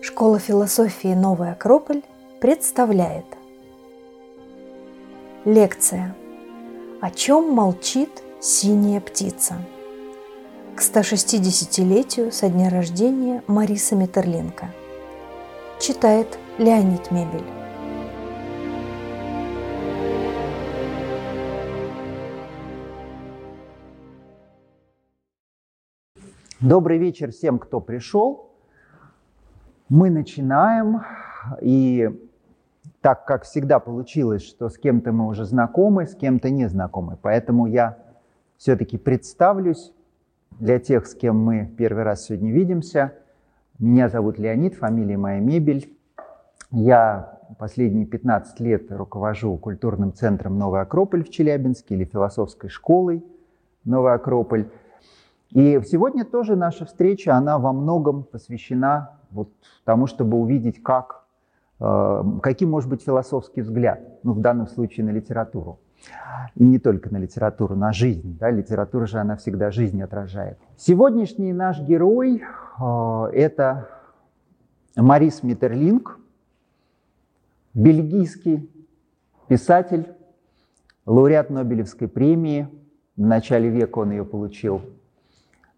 Школа философии «Новый Акрополь» представляет Лекция «О чем молчит синяя птица?» к 160-летию со дня рождения Марисы Метерленко. Читает Леонид Мебель. Добрый вечер всем, кто пришел. Мы начинаем, и так как всегда получилось, что с кем-то мы уже знакомы, с кем-то не знакомы. Поэтому я все-таки представлюсь для тех, с кем мы первый раз сегодня видимся. Меня зовут Леонид, фамилия моя Мебель. Я последние 15 лет руковожу культурным центром «Новый Акрополь» в Челябинске или философской школой «Новый Акрополь». И сегодня тоже наша встреча, она во многом посвящена вот тому, чтобы увидеть, как, э, каким может быть философский взгляд, ну, в данном случае на литературу. И не только на литературу, на жизнь. Да? Литература же, она всегда жизнь отражает. Сегодняшний наш герой э, – это Марис Миттерлинг, бельгийский писатель, лауреат Нобелевской премии. В начале века он ее получил,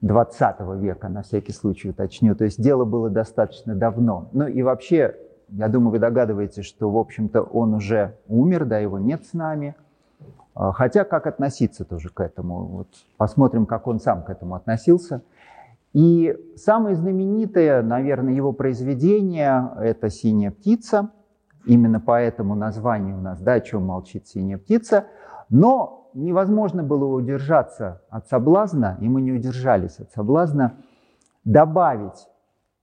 20 века, на всякий случай уточню. То есть дело было достаточно давно. Ну и вообще, я думаю, вы догадываетесь, что, в общем-то, он уже умер, да, его нет с нами – а, хотя как относиться тоже к этому? Вот посмотрим, как он сам к этому относился. И самое знаменитое, наверное, его произведение – это «Синяя птица». Именно поэтому название у нас, да, о чем молчит «Синяя птица». Но невозможно было удержаться от соблазна, и мы не удержались от соблазна, добавить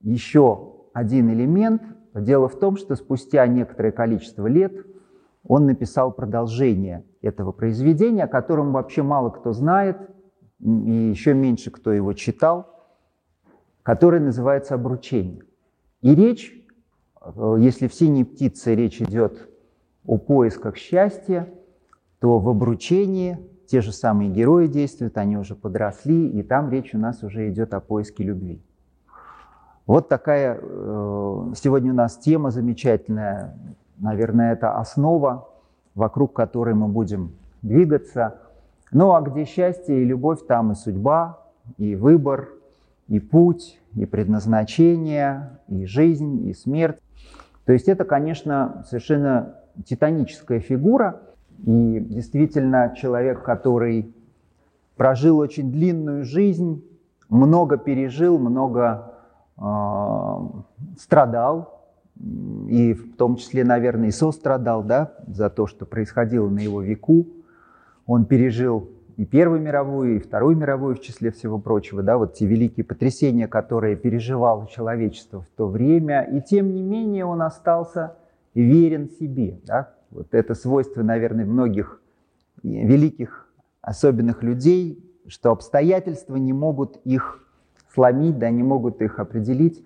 еще один элемент. Дело в том, что спустя некоторое количество лет он написал продолжение этого произведения, о котором вообще мало кто знает, и еще меньше кто его читал, которое называется «Обручение». И речь, э, если в «Синей птице» речь идет о поисках счастья, то в «Обручении» те же самые герои действуют, они уже подросли, и там речь у нас уже идет о поиске любви. Вот такая э, сегодня у нас тема замечательная. Наверное, это основа вокруг которой мы будем двигаться. Ну а где счастье и любовь, там и судьба, и выбор, и путь, и предназначение, и жизнь, и смерть. То есть это, конечно, совершенно титаническая фигура. И действительно человек, который прожил очень длинную жизнь, много пережил, много э, страдал, и в том числе, наверное, и сострадал да, за то, что происходило на его веку. Он пережил и Первую мировую, и Вторую мировую, в числе всего прочего, да, вот те великие потрясения, которые переживало человечество в то время, и тем не менее он остался верен себе. Да? Вот это свойство, наверное, многих великих, особенных людей, что обстоятельства не могут их сломить, да, не могут их определить.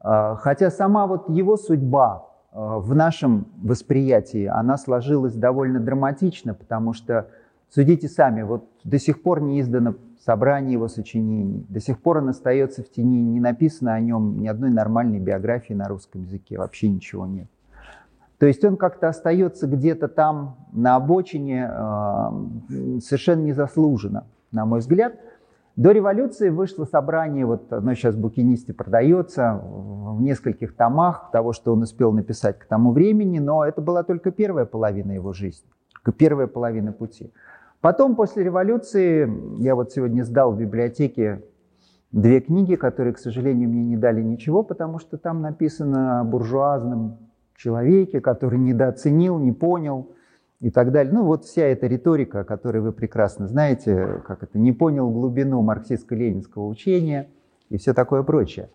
А, хотя сама вот его судьба а, в нашем восприятии, она сложилась довольно драматично, потому что, судите сами, вот до сих пор не издано собрание его сочинений, до сих пор он остается в тени, не написано о нем ни одной нормальной биографии на русском языке, вообще ничего нет. То есть он как-то остается где-то там на обочине а, совершенно незаслуженно, на мой взгляд – до революции вышло собрание, вот оно сейчас в букинисте продается, в нескольких томах того, что он успел написать к тому времени, но это была только первая половина его жизни, первая половина пути. Потом, после революции, я вот сегодня сдал в библиотеке две книги, которые, к сожалению, мне не дали ничего, потому что там написано о буржуазном человеке, который недооценил, не понял – и так далее. Ну вот вся эта риторика, которую вы прекрасно знаете, как это, не понял глубину марксистско-ленинского учения и все такое прочее.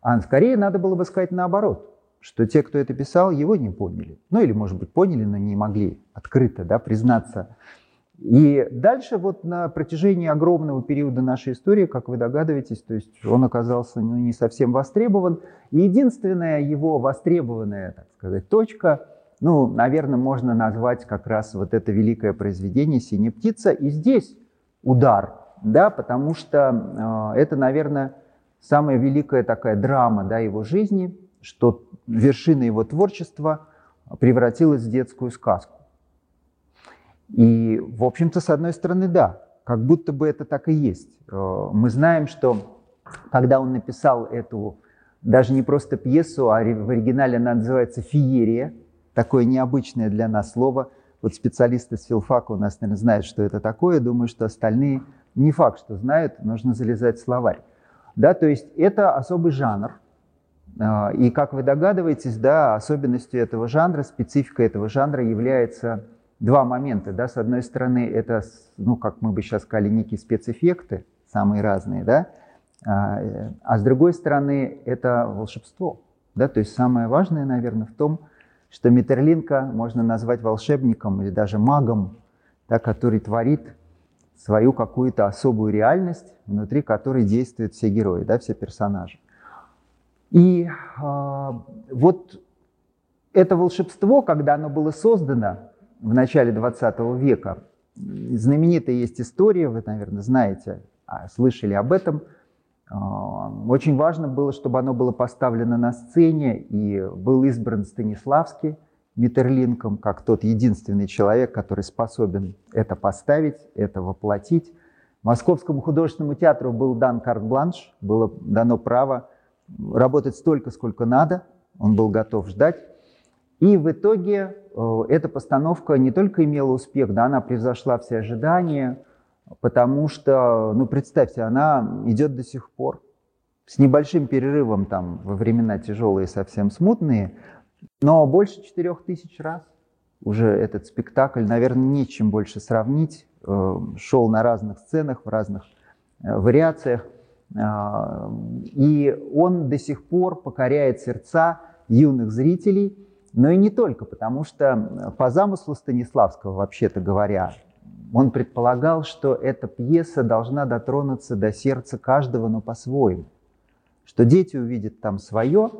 А скорее надо было бы сказать наоборот, что те, кто это писал, его не поняли. Ну или, может быть, поняли, но не могли открыто да, признаться. И дальше вот на протяжении огромного периода нашей истории, как вы догадываетесь, то есть он оказался ну, не совсем востребован. И единственная его востребованная, так сказать, точка – ну, наверное, можно назвать как раз вот это великое произведение «Синяя птица». И здесь удар да, потому что э, это, наверное, самая великая такая драма да, его жизни, что вершина его творчества превратилась в детскую сказку. И, в общем-то, с одной стороны, да, как будто бы это так и есть. Э, мы знаем, что когда он написал эту даже не просто пьесу, а в оригинале она называется «Феерия», такое необычное для нас слово. Вот специалисты с филфака у нас, наверное, знают, что это такое. Думаю, что остальные не факт, что знают, нужно залезать в словарь. Да, то есть это особый жанр. А, и, как вы догадываетесь, да, особенностью этого жанра, спецификой этого жанра является два момента. Да. С одной стороны, это, ну, как мы бы сейчас сказали, некие спецэффекты, самые разные, да, а, а с другой стороны, это волшебство. Да? То есть самое важное, наверное, в том, что Митерлинка можно назвать волшебником или даже магом, да, который творит свою какую-то особую реальность, внутри которой действуют все герои, да, все персонажи. И э, вот это волшебство, когда оно было создано в начале 20 века, знаменитая есть история, вы, наверное, знаете, а, слышали об этом – а, очень важно было, чтобы оно было поставлено на сцене, и был избран Станиславский Митерлинком как тот единственный человек, который способен это поставить, это воплотить. Московскому художественному театру был дан карт-бланш, было дано право работать столько, сколько надо, он был готов ждать. И в итоге э, эта постановка не только имела успех, да, она превзошла все ожидания, потому что, ну, представьте, она идет до сих пор. С небольшим перерывом там во времена тяжелые, совсем смутные, но больше четырех тысяч раз уже этот спектакль, наверное, нечем больше сравнить, э, шел на разных сценах, в разных э, вариациях, и он до сих пор покоряет сердца юных зрителей, но и не только, потому что по замыслу Станиславского, вообще-то говоря, он предполагал, что эта пьеса должна дотронуться до сердца каждого, но по-своему. Что дети увидят там свое,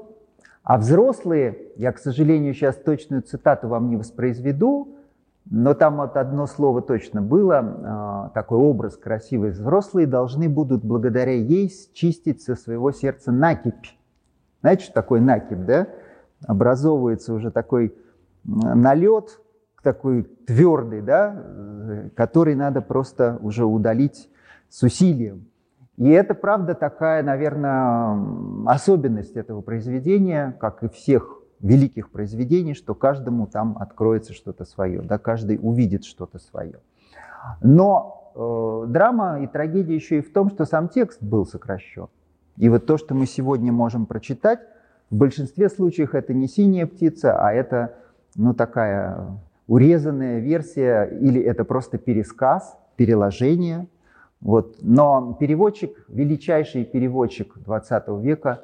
а взрослые, я, к сожалению, сейчас точную цитату вам не воспроизведу, но там вот одно слово точно было, а, такой образ красивый. Взрослые должны будут благодаря ей чистить со своего сердца накипь. Знаете, что такое накипь, да? Образовывается уже такой налет, такой твердый, да, который надо просто уже удалить с усилием. И это, правда, такая, наверное, особенность этого произведения, как и всех великих произведений, что каждому там откроется что-то свое, да, каждый увидит что-то свое. Но э, драма и трагедия еще и в том, что сам текст был сокращен. И вот то, что мы сегодня можем прочитать, в большинстве случаев это не синяя птица, а это ну, такая урезанная версия или это просто пересказ, переложение. Вот. Но переводчик, величайший переводчик 20 века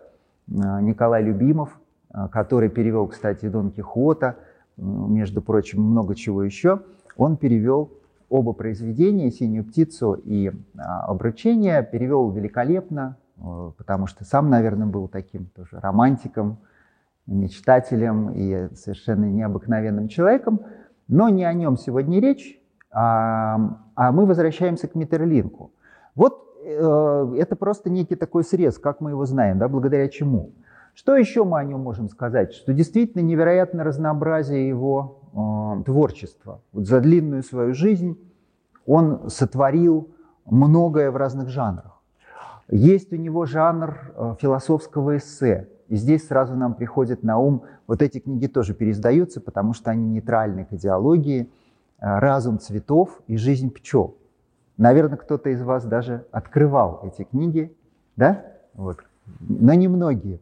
э, Николай Любимов, э, который перевел, кстати, Дон Кихота, э, между прочим, много чего еще, он перевел оба произведения, «Синюю птицу» и «Обручение», перевел великолепно, потому что сам, наверное, был таким тоже романтиком, мечтателем и совершенно необыкновенным человеком. Но не о нем сегодня речь, а, а мы возвращаемся к Миттерлинку. Вот э, это просто некий такой срез, как мы его знаем, да, благодаря чему. Что еще мы о нем можем сказать? Что действительно невероятное разнообразие его э, творчества. Вот за длинную свою жизнь он сотворил многое в разных жанрах. Есть у него жанр э, философского эссе. И здесь сразу нам приходит на ум, вот эти книги тоже переиздаются, потому что они нейтральны к идеологии, э, «Разум цветов» и «Жизнь пчел». Наверное, кто-то из вас даже открывал эти книги, да? Вот. Но не многие.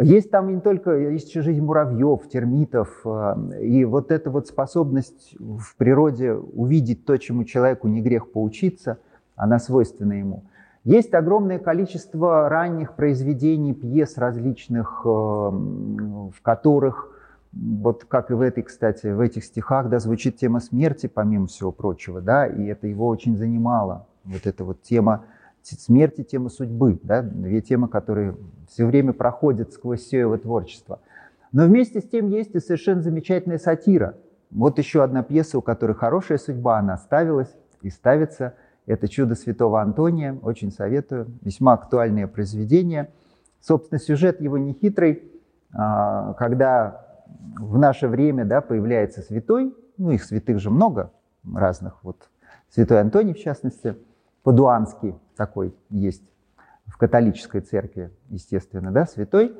Есть там не только, есть еще жизнь муравьев, термитов, э, и вот эта вот способность в природе увидеть то, чему человеку не грех поучиться, она свойственна ему – есть огромное количество ранних произведений, пьес различных, э, в которых, вот как и в этой, кстати, в этих стихах, да, звучит тема смерти, помимо всего прочего, да, и это его очень занимало, вот эта вот тема смерти, тема судьбы, да, две темы, которые все время проходят сквозь все его творчество. Но вместе с тем есть и совершенно замечательная сатира. Вот еще одна пьеса, у которой хорошая судьба, она ставилась и ставится – Это «Чудо святого Антония». Очень советую. Весьма актуальное произведение. Собственно, сюжет его не хитрый. А, когда в наше время да, появляется святой, ну их святых же много разных, вот святой Антоний в частности, Падуанский такой есть в католической церкви, естественно, да, святой.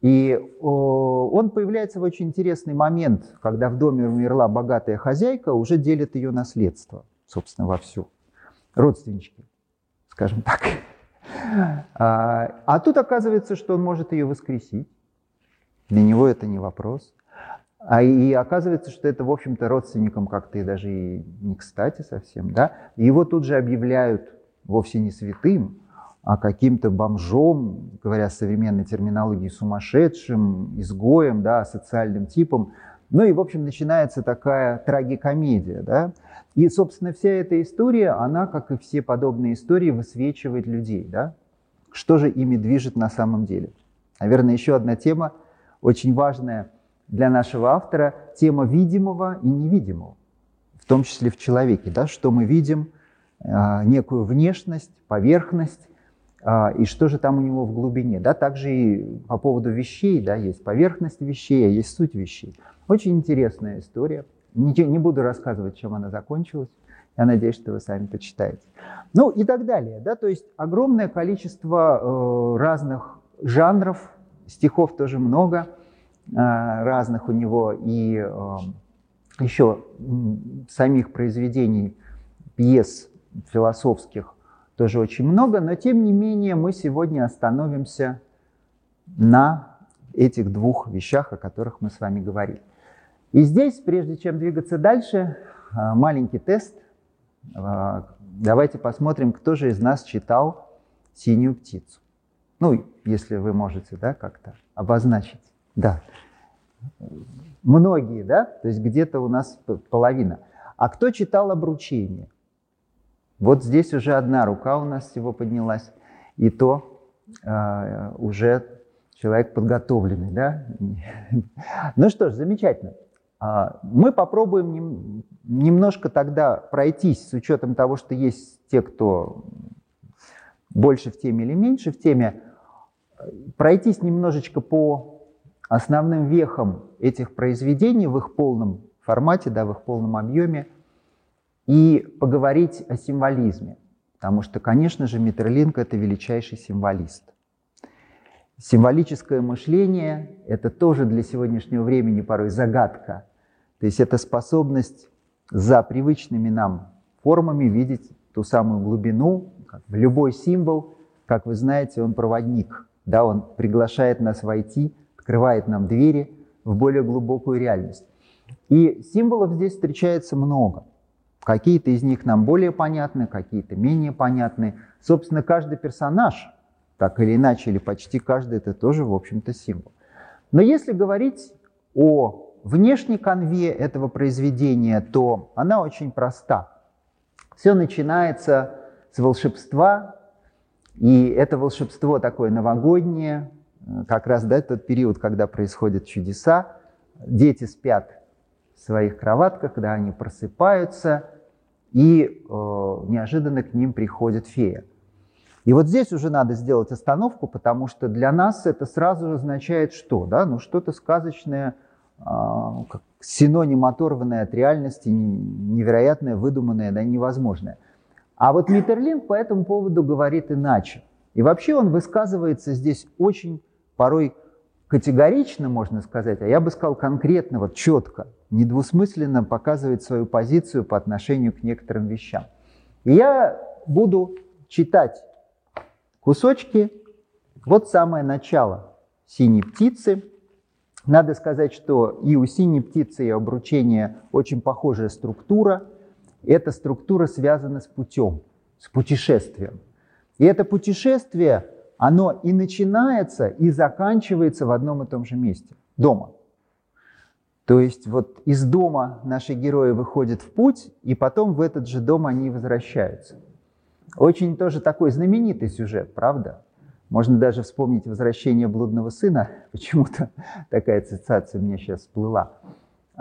И он появляется в очень интересный момент, когда в доме умерла богатая хозяйка, уже делит ее наследство, собственно, вовсю. Родственнички, скажем так. А, а тут оказывается, что он может ее воскресить. Для него это не вопрос. А и оказывается, что это, в общем-то, родственникам как-то и даже и не кстати совсем, да. Его тут же объявляют вовсе не святым, а каким-то бомжом, говоря современной терминологией, сумасшедшим, изгоем, да, социальным типом. Ну и, в общем, начинается такая трагикомедия, да. И, собственно, вся эта история, она, как и все подобные истории, высвечивает людей, да. Что же ими движет на самом деле? Наверное, еще одна тема, очень важная для нашего автора, тема видимого и невидимого, в том числе в человеке, да, что мы видим, а, некую внешность, поверхность, и что же там у него в глубине. Да? Также и по поводу вещей, да, есть поверхность вещей, а есть суть вещей. Очень интересная история. Не, не буду рассказывать, чем она закончилась. Я надеюсь, что вы сами почитаете. Ну и так далее. Да? То есть огромное количество э, разных жанров, стихов тоже много э, разных у него, и э, еще самих произведений, пьес философских тоже очень много, но тем не менее мы сегодня остановимся на этих двух вещах, о которых мы с вами говорили. И здесь, прежде чем двигаться дальше, а, маленький тест. А, давайте посмотрим, кто же из нас читал «Синюю птицу». Ну, если вы можете, да, как-то обозначить. Да. Многие, да? То есть где-то у нас половина. А кто читал «Обручение»? Вот здесь уже одна рука у нас всего поднялась, и то э, уже человек подготовленный, да? Ну что ж, замечательно. А, мы попробуем нем, немножко тогда пройтись с учетом того, что есть те, кто больше в теме или меньше в теме, пройтись немножечко по основным вехам этих произведений в их полном формате, да, в их полном объеме – и поговорить о символизме, потому что, конечно же, Миттерлинг – это величайший символист. Символическое мышление – это тоже для сегодняшнего времени порой загадка. То есть это способность за привычными нам формами видеть ту самую глубину, в любой символ, как вы знаете, он проводник, да, он приглашает нас войти, открывает нам двери в более глубокую реальность. И символов здесь встречается много. Какие-то из них нам более понятны, какие-то менее понятны. Собственно, каждый персонаж, так или иначе, или почти каждый, это тоже, в общем-то, символ. Но если говорить о внешней конве этого произведения, то она очень проста. Все начинается с волшебства, и это волшебство такое новогоднее, как раз да, тот период, когда происходят чудеса. Дети спят своих кроватках, когда они просыпаются, и э, неожиданно к ним приходит фея. И вот здесь уже надо сделать остановку, потому что для нас это сразу же означает что? Да? Ну, что-то сказочное, э, как синоним оторванное от реальности, невероятное, выдуманное, да, невозможное. А вот Миттерлинг по этому поводу говорит иначе. И вообще он высказывается здесь очень порой категорично, можно сказать, а я бы сказал конкретно, вот четко, недвусмысленно показывает свою позицию по отношению к некоторым вещам. И я буду читать кусочки, вот самое начало «Синей птицы». Надо сказать, что и у «Синей птицы» и обручения очень похожая структура. Эта структура связана с путем, с путешествием. И это путешествие – оно и начинается, и заканчивается в одном и том же месте – дома. То есть вот из дома наши герои выходят в путь, и потом в этот же дом они возвращаются. Очень тоже такой знаменитый сюжет, правда? Можно даже вспомнить «Возвращение блудного сына». Почему-то такая ассоциация мне сейчас всплыла.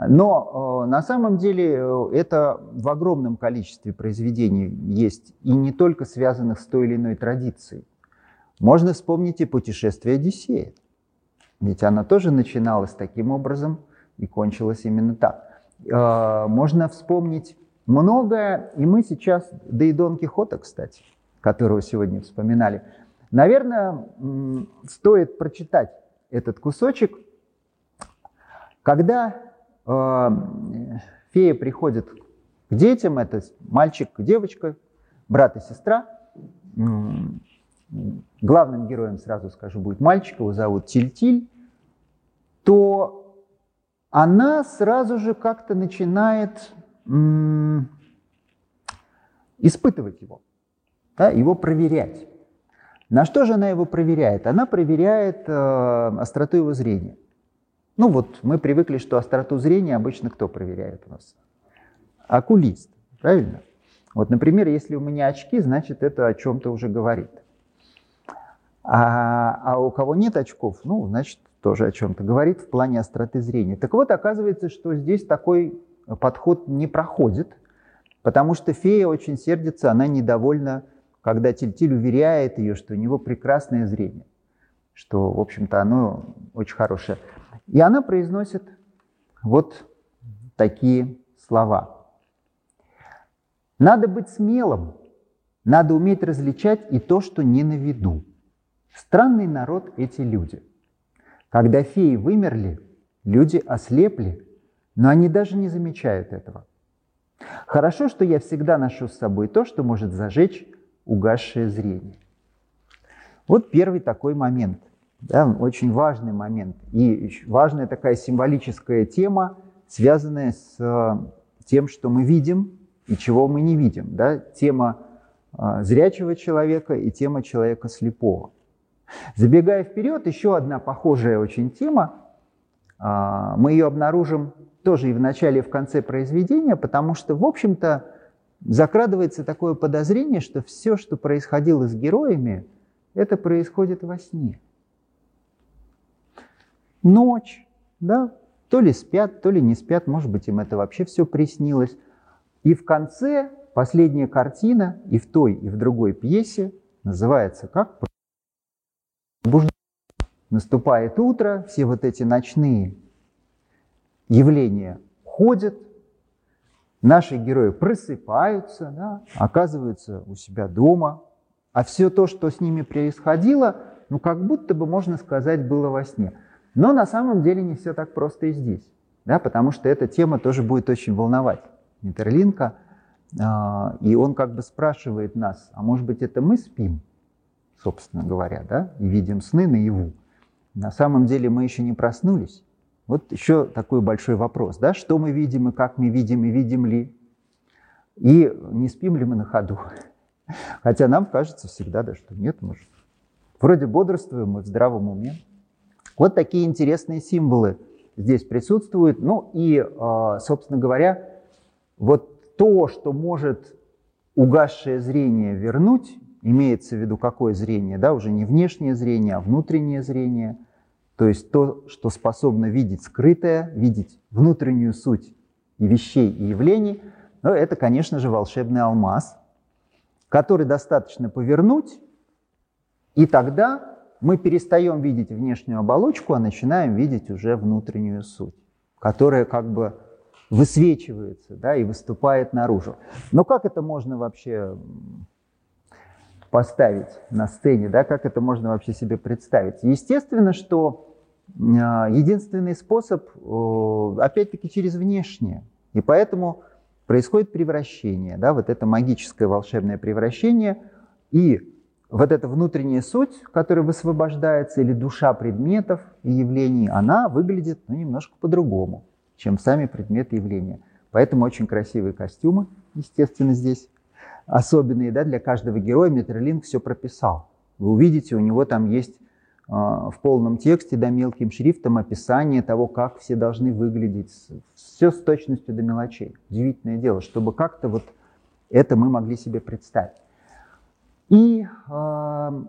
Но на самом деле это в огромном количестве произведений есть, и не только связанных с той или иной традицией. Можно вспомнить и путешествие Одиссея. Ведь она тоже начиналась таким образом и кончилась именно так. Можно вспомнить многое, и мы сейчас, да и Дон Кихота, кстати, которого сегодня вспоминали, наверное, стоит прочитать этот кусочек, когда э, фея приходит к детям, это мальчик, девочка, брат и сестра, главным героем, сразу скажу, будет мальчик, его зовут Тильтиль, -Тиль, то она сразу же как-то начинает испытывать его, да, его проверять. На что же она его проверяет? Она проверяет э, остроту его зрения. Ну вот мы привыкли, что остроту зрения обычно кто проверяет у нас? Окулист, правильно? Вот, например, если у меня очки, значит это о чем-то уже говорит. А, а у кого нет очков, ну, значит, тоже о чем-то говорит в плане остроты зрения. Так вот, оказывается, что здесь такой подход не проходит, потому что фея очень сердится, она недовольна, когда Тильтиль уверяет ее, что у него прекрасное зрение, что, в общем-то, оно очень хорошее. И она произносит вот такие слова. Надо быть смелым, надо уметь различать и то, что не на виду. Странный народ эти люди. Когда феи вымерли, люди ослепли, но они даже не замечают этого. Хорошо, что я всегда ношу с собой то, что может зажечь угасшее зрение. Вот первый такой момент, да, очень важный момент. И важная такая символическая тема, связанная с э, тем, что мы видим и чего мы не видим. Да? Тема э, зрячего человека и тема человека слепого. Забегая вперед, еще одна похожая очень тема, э, мы ее обнаружим тоже и в начале, и в конце произведения, потому что, в общем-то, закрадывается такое подозрение, что все, что происходило с героями, это происходит во сне. Ночь, да, то ли спят, то ли не спят, может быть, им это вообще все приснилось. И в конце последняя картина и в той, и в другой пьесе называется как? Наступает утро, все вот эти ночные явления ходят, наши герои просыпаются, да, оказываются у себя дома, а все то, что с ними происходило, ну как будто бы, можно сказать, было во сне. Но на самом деле не все так просто и здесь, да, потому что эта тема тоже будет очень волновать. Митерлинка, э, и он как бы спрашивает нас, а может быть это мы спим, собственно говоря, да, и видим сны наяву. На самом деле мы еще не проснулись, вот еще такой большой вопрос, да, что мы видим и как мы видим, и видим ли, и не спим ли мы на ходу. Хотя нам кажется всегда, да, что нет, может, вроде бодрствуем мы в здравом уме. Вот такие интересные символы здесь присутствуют. Ну и, а, собственно говоря, вот то, что может угасшее зрение вернуть, имеется в виду какое зрение, да, уже не внешнее зрение, а внутреннее зрение – то есть то, что способно видеть скрытое, видеть внутреннюю суть и вещей, и явлений, но это, конечно же, волшебный алмаз, который достаточно повернуть, и тогда мы перестаем видеть внешнюю оболочку, а начинаем видеть уже внутреннюю суть, которая как бы высвечивается да, и выступает наружу. Но как это можно вообще поставить на сцене, да, как это можно вообще себе представить? Естественно, что а, единственный способ, опять-таки, через внешнее. И поэтому происходит превращение, да, вот это магическое волшебное превращение, и вот эта внутренняя суть, которая высвобождается, или душа предметов и явлений, она выглядит ну, немножко по-другому, чем сами предметы явления. Поэтому очень красивые костюмы, естественно, здесь особенные да, для каждого героя. Метролинг все прописал. Вы увидите, у него там есть а, в полном тексте, да, мелким шрифтом описание того, как все должны выглядеть. Все с точностью до мелочей. Удивительное дело, чтобы как-то вот это мы могли себе представить. И э,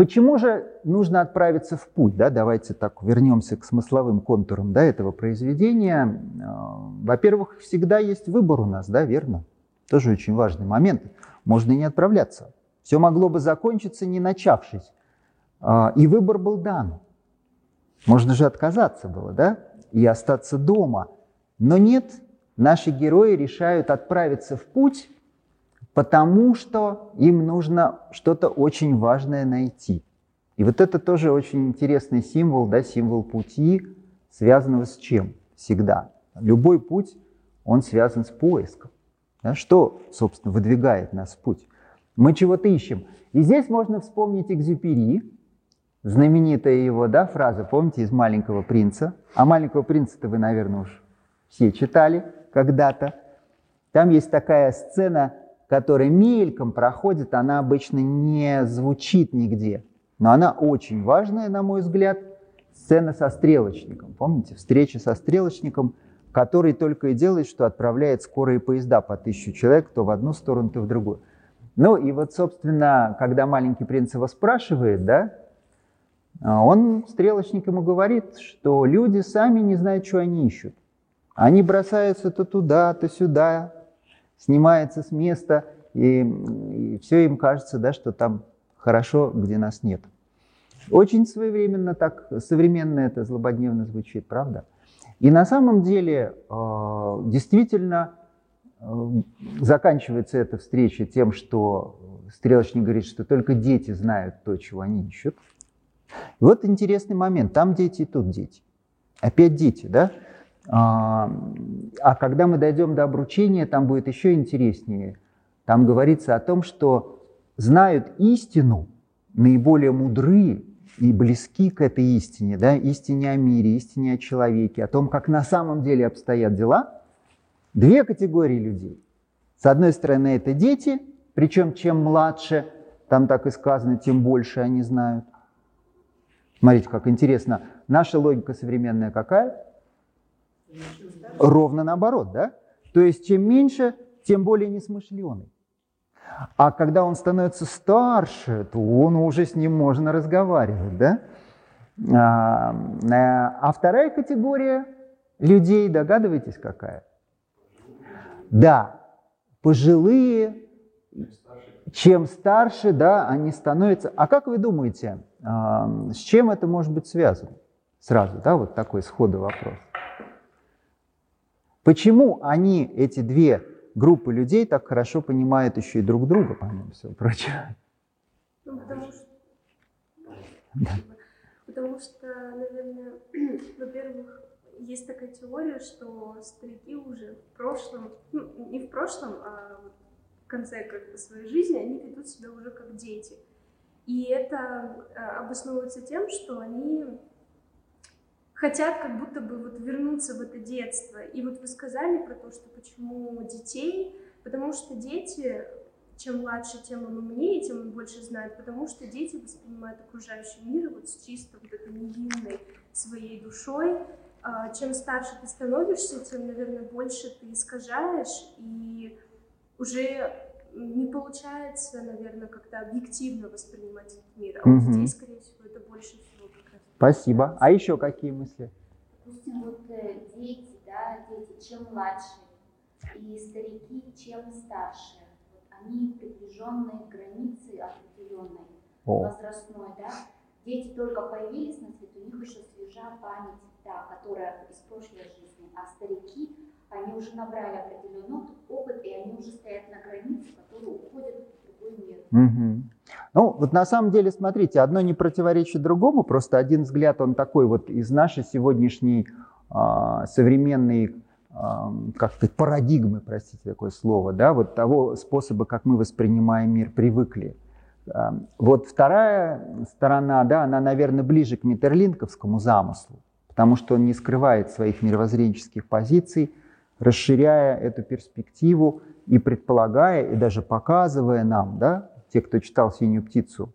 Почему же нужно отправиться в путь? Да? Давайте так вернемся к смысловым контурам да, этого произведения. А, во-первых, всегда есть выбор у нас, да, верно? Тоже очень важный момент. Можно и не отправляться. Все могло бы закончиться, не начавшись. А, и выбор был дан. Можно же отказаться было, да? И остаться дома. Но нет, наши герои решают отправиться в путь, потому что им нужно что-то очень важное найти. И вот это тоже очень интересный символ, да, символ пути, связанного с чем? Всегда. Любой путь, он связан с поиском. Да? Что, собственно, выдвигает нас в путь? Мы чего-то ищем. И здесь можно вспомнить Экзюпери, знаменитая его да, фраза, помните, из «Маленького принца». А «Маленького принца»-то вы, наверное, уж все читали когда-то. Там есть такая сцена, которая мельком проходит, она обычно не звучит нигде. Но она очень важная, на мой взгляд, сцена со стрелочником. Помните, встреча со стрелочником, который только и делает, что отправляет скорые поезда по тысячу человек, то в одну сторону, то в другую. Ну и вот, собственно, когда маленький принц его спрашивает, да, он стрелочник ему говорит, что люди сами не знают, что они ищут. Они бросаются то туда, то сюда, снимаются с места, и, и все им кажется, да, что там хорошо, где нас нет. Очень своевременно так, современно это злободневно звучит, правда? И на самом деле э, действительно э, заканчивается эта встреча тем, что стрелочник говорит, что только дети знают то, чего они ищут. И вот интересный момент. Там дети и тут дети. Опять дети, да? А, а когда мы дойдем до обручения, там будет еще интереснее. Там говорится о том, что знают истину наиболее мудрые и близки к этой истине, да, истине о мире, истине о человеке, о том, как на самом деле обстоят дела, две категории людей. С одной стороны, это дети, причем чем младше, там так и сказано, тем больше они знают. Смотрите, как интересно. Наша логика современная какая? Ровно наоборот, да? То есть чем меньше, тем более несмышленый. А когда он становится старше, то он уже с ним можно разговаривать, да? А, э, а вторая категория людей, догадываетесь, какая? Да, пожилые, чем старше, да, они становятся. А как вы думаете, с чем это может быть связано? Сразу, да, вот такой сходу вопрос. Почему они, эти две группы людей, так хорошо понимают еще и друг друга, помимо всего прочего? Ну, потому что, потому что, наверное, во-первых, есть такая теория, что старики уже в прошлом, ну, не в прошлом, а в конце как бы своей жизни, они ведут себя уже как дети. И это э, обосновывается тем, что они хотят как будто бы вот вернуться в это детство. И вот вы сказали про то, что почему детей, потому что дети, чем младше, тем он умнее, тем он больше знает, потому что дети воспринимают окружающий мир вот с чисто вот этой невинной своей душой. А, чем старше ты становишься, тем, наверное, больше ты искажаешь, и уже не получается, наверное, как-то объективно воспринимать этот мир. А у детей, скорее всего, это больше Спасибо. А еще какие мысли? Допустим, вот э, дети, да, дети, чем младше, и старики, чем старше, вот, они приближенные границы определенной, О. возрастной, да. Дети только появились на свет, у них еще свежа память, да, которая из прошлой жизни, а старики, они уже набрали определенный опыт, и они уже стоят на границе, которые уходят в другой мир. Угу. Ну, вот на самом деле, смотрите, одно не противоречит другому, просто один взгляд, он такой вот из нашей сегодняшней э, современной, э, как сказать, парадигмы, простите такое слово, да, вот того способа, как мы воспринимаем мир, привыкли. Э, вот вторая сторона, да, она, наверное, ближе к Миттерлинковскому замыслу, потому что он не скрывает своих мировоззренческих позиций, расширяя эту перспективу и предполагая, и даже показывая нам, да, те, кто читал «Синюю птицу»,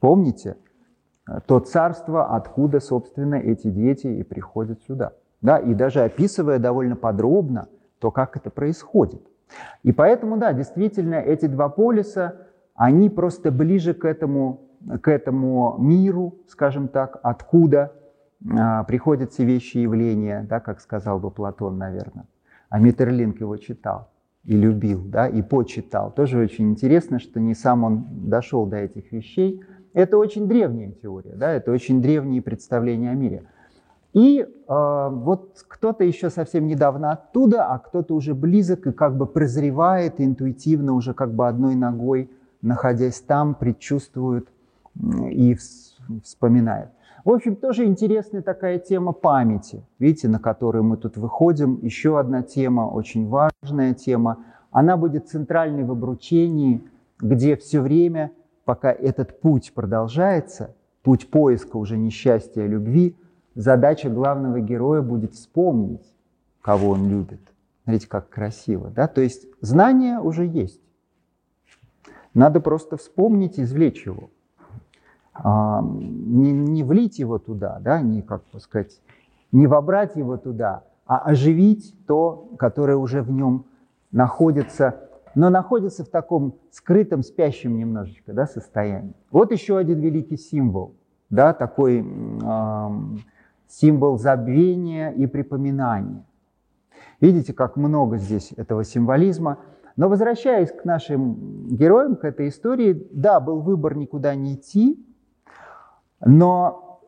помните, э, то царство, откуда, собственно, эти дети и приходят сюда. Да, и даже описывая довольно подробно то, как это происходит. И поэтому, да, действительно, эти два полюса, они просто ближе к этому к этому миру, скажем так, откуда а, приходят все вещи и явления, да, как сказал бы Платон, наверное. А Миттерлинг его читал и любил, да, и почитал. Тоже очень интересно, что не сам он дошел до этих вещей. Это очень древняя теория, да, это очень древние представления о мире. И э, вот кто-то еще совсем недавно оттуда, а кто-то уже близок и как бы прозревает интуитивно, уже как бы одной ногой, находясь там, предчувствует и вспоминает. В общем, тоже интересная такая тема памяти, видите, на которую мы тут выходим. Еще одна тема, очень важная тема. Она будет центральной в обручении, где все время, пока этот путь продолжается, путь поиска уже несчастья любви, задача главного героя будет вспомнить, кого он любит. Смотрите, как красиво, да? То есть знание уже есть. Надо просто вспомнить, извлечь его не, не влить его туда, да, не, как бы сказать, не вобрать его туда, а оживить то, которое уже в нем находится, но находится в таком скрытом, спящем немножечко да, состоянии. Вот еще один великий символ, да, такой э, символ забвения и припоминания. Видите, как много здесь этого символизма. Но возвращаясь к нашим героям, к этой истории, да, был выбор никуда не идти, но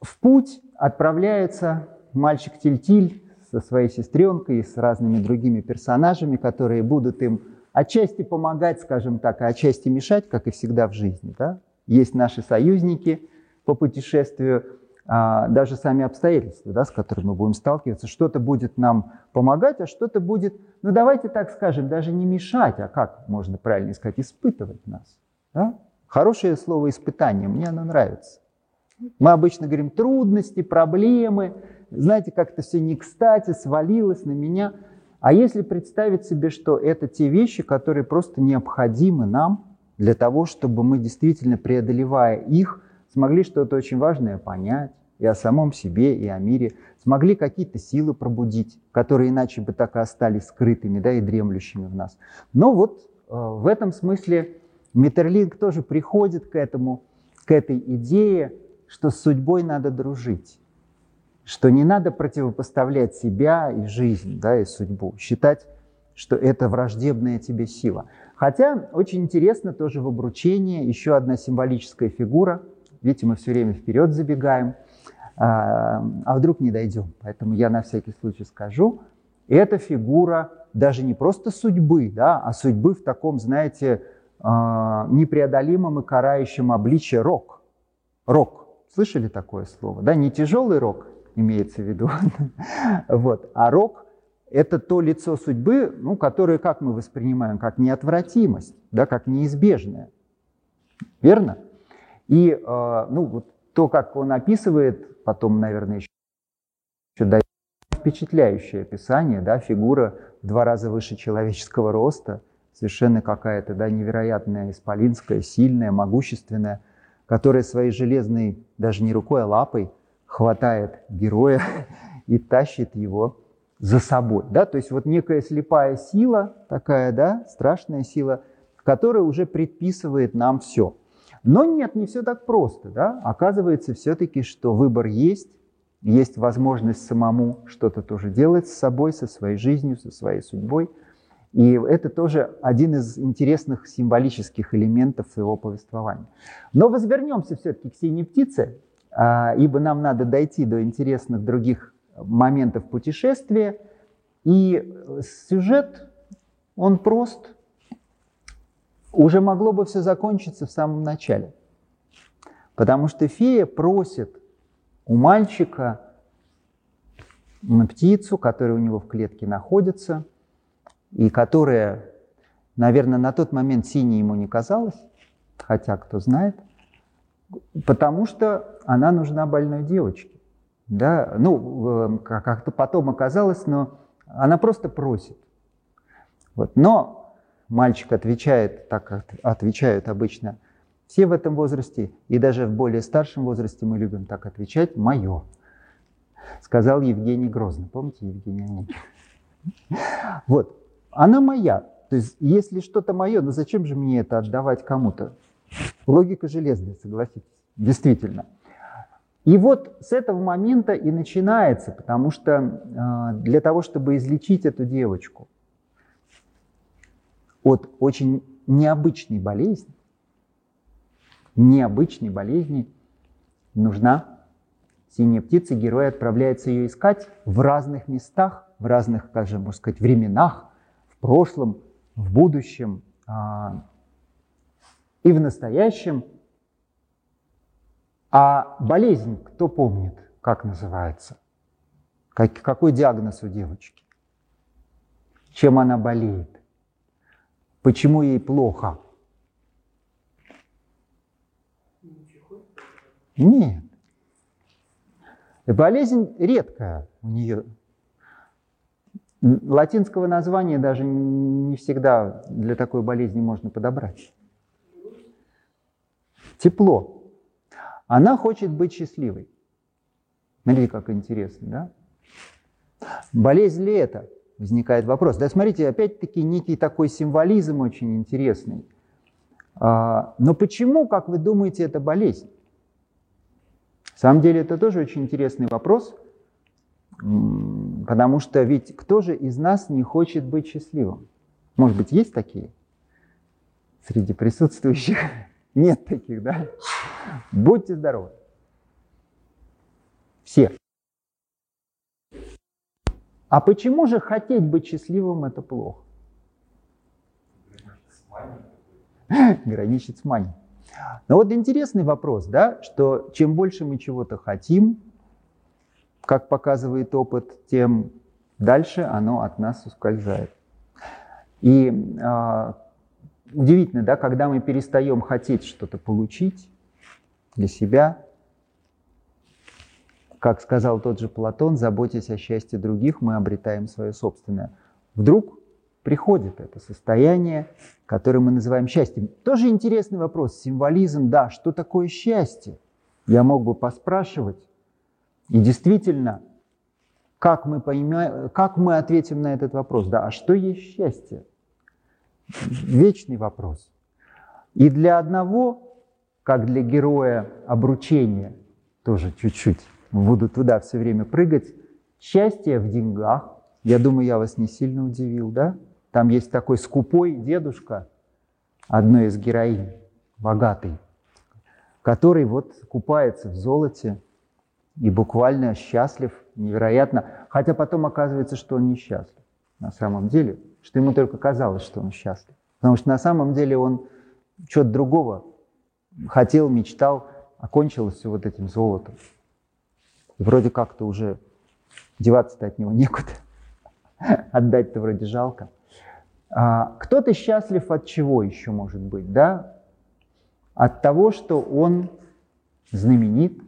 в путь отправляется мальчик Тильтиль со своей сестренкой и с разными другими персонажами, которые будут им отчасти помогать, скажем так, а отчасти мешать, как и всегда в жизни. Да? Есть наши союзники по путешествию, а, даже сами обстоятельства, да, с которыми мы будем сталкиваться. Что-то будет нам помогать, а что-то будет, ну давайте так скажем, даже не мешать, а как можно правильно сказать, испытывать нас. Да? Хорошее слово «испытание», мне оно нравится. Мы обычно говорим трудности, проблемы, знаете, как-то все не кстати, свалилось на меня. А если представить себе, что это те вещи, которые просто необходимы нам для того, чтобы мы действительно, преодолевая их, смогли что-то очень важное понять и о самом себе, и о мире, смогли какие-то силы пробудить, которые иначе бы так и остались скрытыми да, и дремлющими в нас. Но вот э, в этом смысле Миттерлинг тоже приходит к этому, к этой идее, что с судьбой надо дружить, что не надо противопоставлять себя и жизнь, да, и судьбу, считать, что это враждебная тебе сила. Хотя очень интересно тоже в обручении еще одна символическая фигура. Видите, мы все время вперед забегаем, а, а вдруг не дойдем. Поэтому я на всякий случай скажу. Это фигура даже не просто судьбы, да, а судьбы в таком, знаете, а, непреодолимом и карающем обличье рок. Рок. Слышали такое слово? Да, не тяжелый рок имеется в виду, вот, а рок – это то лицо судьбы, ну, которое, как мы воспринимаем, как неотвратимость, да, как неизбежное. Верно? И э, ну, вот то, как он описывает, потом, наверное, еще, еще дает впечатляющее описание, да, фигура в два раза выше человеческого роста, совершенно какая-то да, невероятная, исполинская, сильная, могущественная – которая своей железной, даже не рукой, а лапой хватает героя и тащит его за собой. Да? То есть вот некая слепая сила, такая, да, страшная сила, которая уже предписывает нам все. Но нет, не все так просто. Да? Оказывается все-таки, что выбор есть, есть возможность самому что-то тоже делать с собой, со своей жизнью, со своей судьбой – и это тоже один из интересных символических элементов его повествования. Но возвернемся все-таки к «Синей птице», а, ибо нам надо дойти до интересных других моментов путешествия. И сюжет, он прост. Уже могло бы все закончиться в самом начале. Потому что фея просит у мальчика на птицу, которая у него в клетке находится – и которая, наверное, на тот момент синей ему не казалась, хотя кто знает, потому что она нужна больной девочке. Да? Ну, э, как-то потом оказалось, но она просто просит. Вот. Но мальчик отвечает, так как отвечают обычно все в этом возрасте, и даже в более старшем возрасте мы любим так отвечать, «мое», сказал Евгений Грозный. Помните Евгений Онегин? Вот она моя. То есть, если что-то мое, ну зачем же мне это отдавать кому-то? Логика железная, согласитесь. Действительно. И вот с этого момента и начинается, потому что э, для того, чтобы излечить эту девочку от очень необычной болезни, необычной болезни нужна синяя птица, герой отправляется ее искать в разных местах, в разных, как же можно сказать, временах, прошлом, в будущем а, и в настоящем. А болезнь, кто помнит, как называется? Как, какой диагноз у девочки? Чем она болеет? Почему ей плохо? Нет. Болезнь редкая у нее. Латинского названия даже не всегда для такой болезни можно подобрать. Тепло. Она хочет быть счастливой. Смотрите, как интересно, да? Болезнь ли это? Возникает вопрос. Да, смотрите, опять-таки некий такой символизм очень интересный. А, но почему, как вы думаете, это болезнь? На самом деле это тоже очень интересный вопрос, потому что ведь кто же из нас не хочет быть счастливым? Может быть, есть такие среди присутствующих? Нет таких, да? Будьте здоровы. Все. А почему же хотеть быть счастливым это плохо? Граничит с манией. Но вот интересный вопрос, да, что чем больше мы чего-то хотим, как показывает опыт, тем дальше оно от нас ускользает. И э, удивительно, да, когда мы перестаем хотеть что-то получить для себя, как сказал тот же Платон, заботясь о счастье других, мы обретаем свое собственное. Вдруг приходит это состояние, которое мы называем счастьем. Тоже интересный вопрос. Символизм, да, что такое счастье? Я мог бы поспрашивать. И действительно, как мы, поймем, как мы ответим на этот вопрос? Да, а что есть счастье? Вечный вопрос. И для одного, как для героя обручения, тоже чуть-чуть буду туда все время прыгать, счастье в деньгах. Я думаю, я вас не сильно удивил, да? Там есть такой скупой дедушка, одной из героинь, богатый, который вот купается в золоте и буквально счастлив, невероятно. Хотя потом оказывается, что он несчастлив на самом деле, что ему только казалось, что он счастлив. Потому что на самом деле он что-то другого хотел, мечтал, окончилось все вот этим золотом. И вроде как-то уже деваться-то от него некуда. Отдать-то вроде жалко. А, кто-то счастлив от чего еще может быть, да? От того, что он знаменит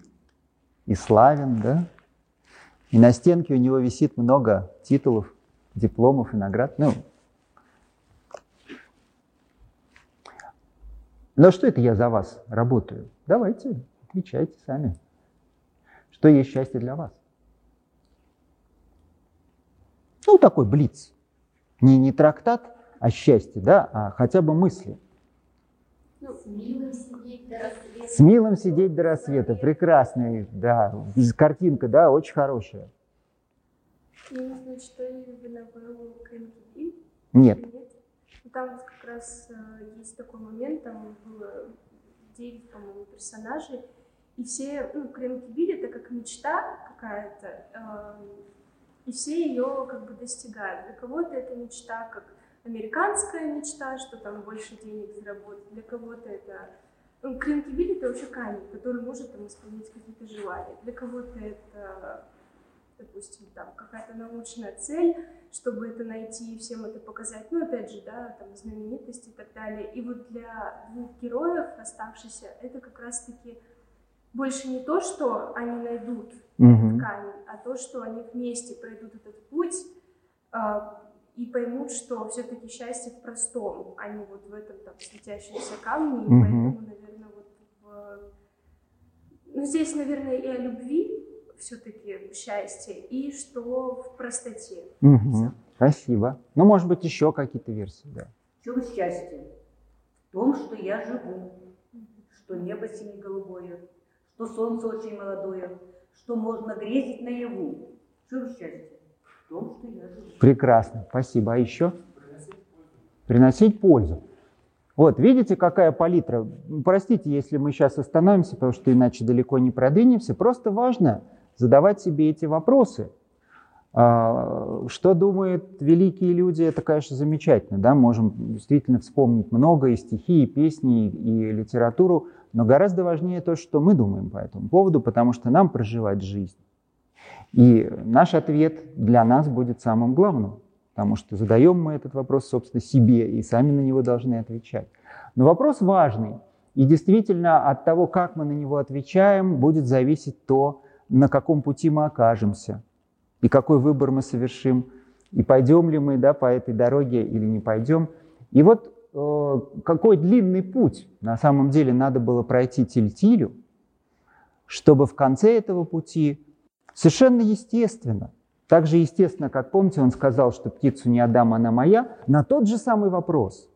и славен, да? И на стенке у него висит много титулов, дипломов и наград. Ну, но что это я за вас работаю? Давайте, отвечайте сами. Что есть счастье для вас? Ну, такой блиц. Не, не трактат, о счастье, да, а хотя бы мысли. Ну, милым. С милым сидеть до рассвета. Прекрасная, да, картинка, да, очень хорошая. Я не знаю, читали ли вы новеллу Крэнки Нет. Ну, там вот как раз э, есть такой момент, там было 9, по-моему, персонажей, и все, ну, Крэнки Билли это как мечта какая-то, э, и все ее как бы достигают. Для кого-то это мечта как американская мечта, что там больше денег заработать. Для кого-то это ну, Клинки это вообще камень, который может там исполнить какие-то желания. Для кого-то это, допустим, там какая-то научная цель, чтобы это найти и всем это показать. Ну, опять же, да, там знаменитости и так далее. И вот для двух героев оставшихся это как раз-таки больше не то, что они найдут mm-hmm. этот камень, а то, что они вместе пройдут этот путь, а, и поймут, что все-таки счастье в простом, а не вот в этом там светящемся камне. И mm-hmm. поэтому, наверное. Ну, здесь, наверное, и о любви все-таки счастье, и что в простоте. Mm-hmm. Спасибо. Ну, может быть, еще какие-то версии, да. В чем счастье? В том, что я живу, небо сине-голубое, что солнце очень молодое, что можно грезить наяву. Что счастье? В том, что я живу. Прекрасно, спасибо. А еще? Приносить пользу. Вот, видите, какая палитра? Простите, если мы сейчас остановимся, потому что иначе далеко не продвинемся. Просто важно задавать себе эти вопросы. А, что думают великие люди, это, конечно, замечательно. Да? Можем действительно вспомнить много и стихи, и песни, и литературу, но гораздо важнее то, что мы думаем по этому поводу, потому что нам проживать жизнь. И наш ответ для нас будет самым главным, потому что задаем мы этот вопрос, собственно, себе, и сами на него должны отвечать. Но вопрос важный, и действительно от того, как мы на него отвечаем, будет зависеть то, на каком пути мы окажемся – и какой выбор мы совершим, и пойдем ли мы да, по этой дороге или не пойдем. И вот э, какой длинный путь на самом деле надо было пройти Тильтилю, чтобы в конце этого пути совершенно естественно, так же естественно, как помните, он сказал, что птицу не отдам, она моя, на тот же самый вопрос,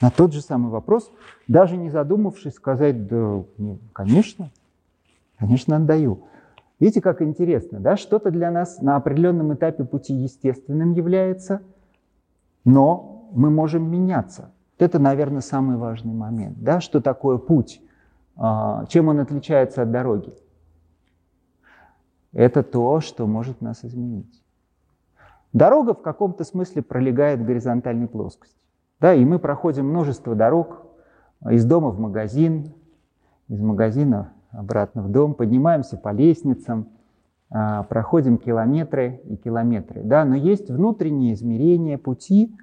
на тот же самый вопрос, даже не задумавшись, сказать, да, конечно, конечно, отдаю. Видите, как интересно, да? Что-то для нас на определенном этапе пути естественным является, но мы можем меняться. Это, наверное, самый важный момент. Да? Что такое путь? А, чем он отличается от дороги? Это то, что может нас изменить. Дорога в каком-то смысле пролегает в горизонтальной плоскости. Да, и мы проходим множество дорог из дома в магазин, из магазина обратно в дом, поднимаемся по лестницам, а, проходим километры и километры. Да? Но есть внутренние измерения пути,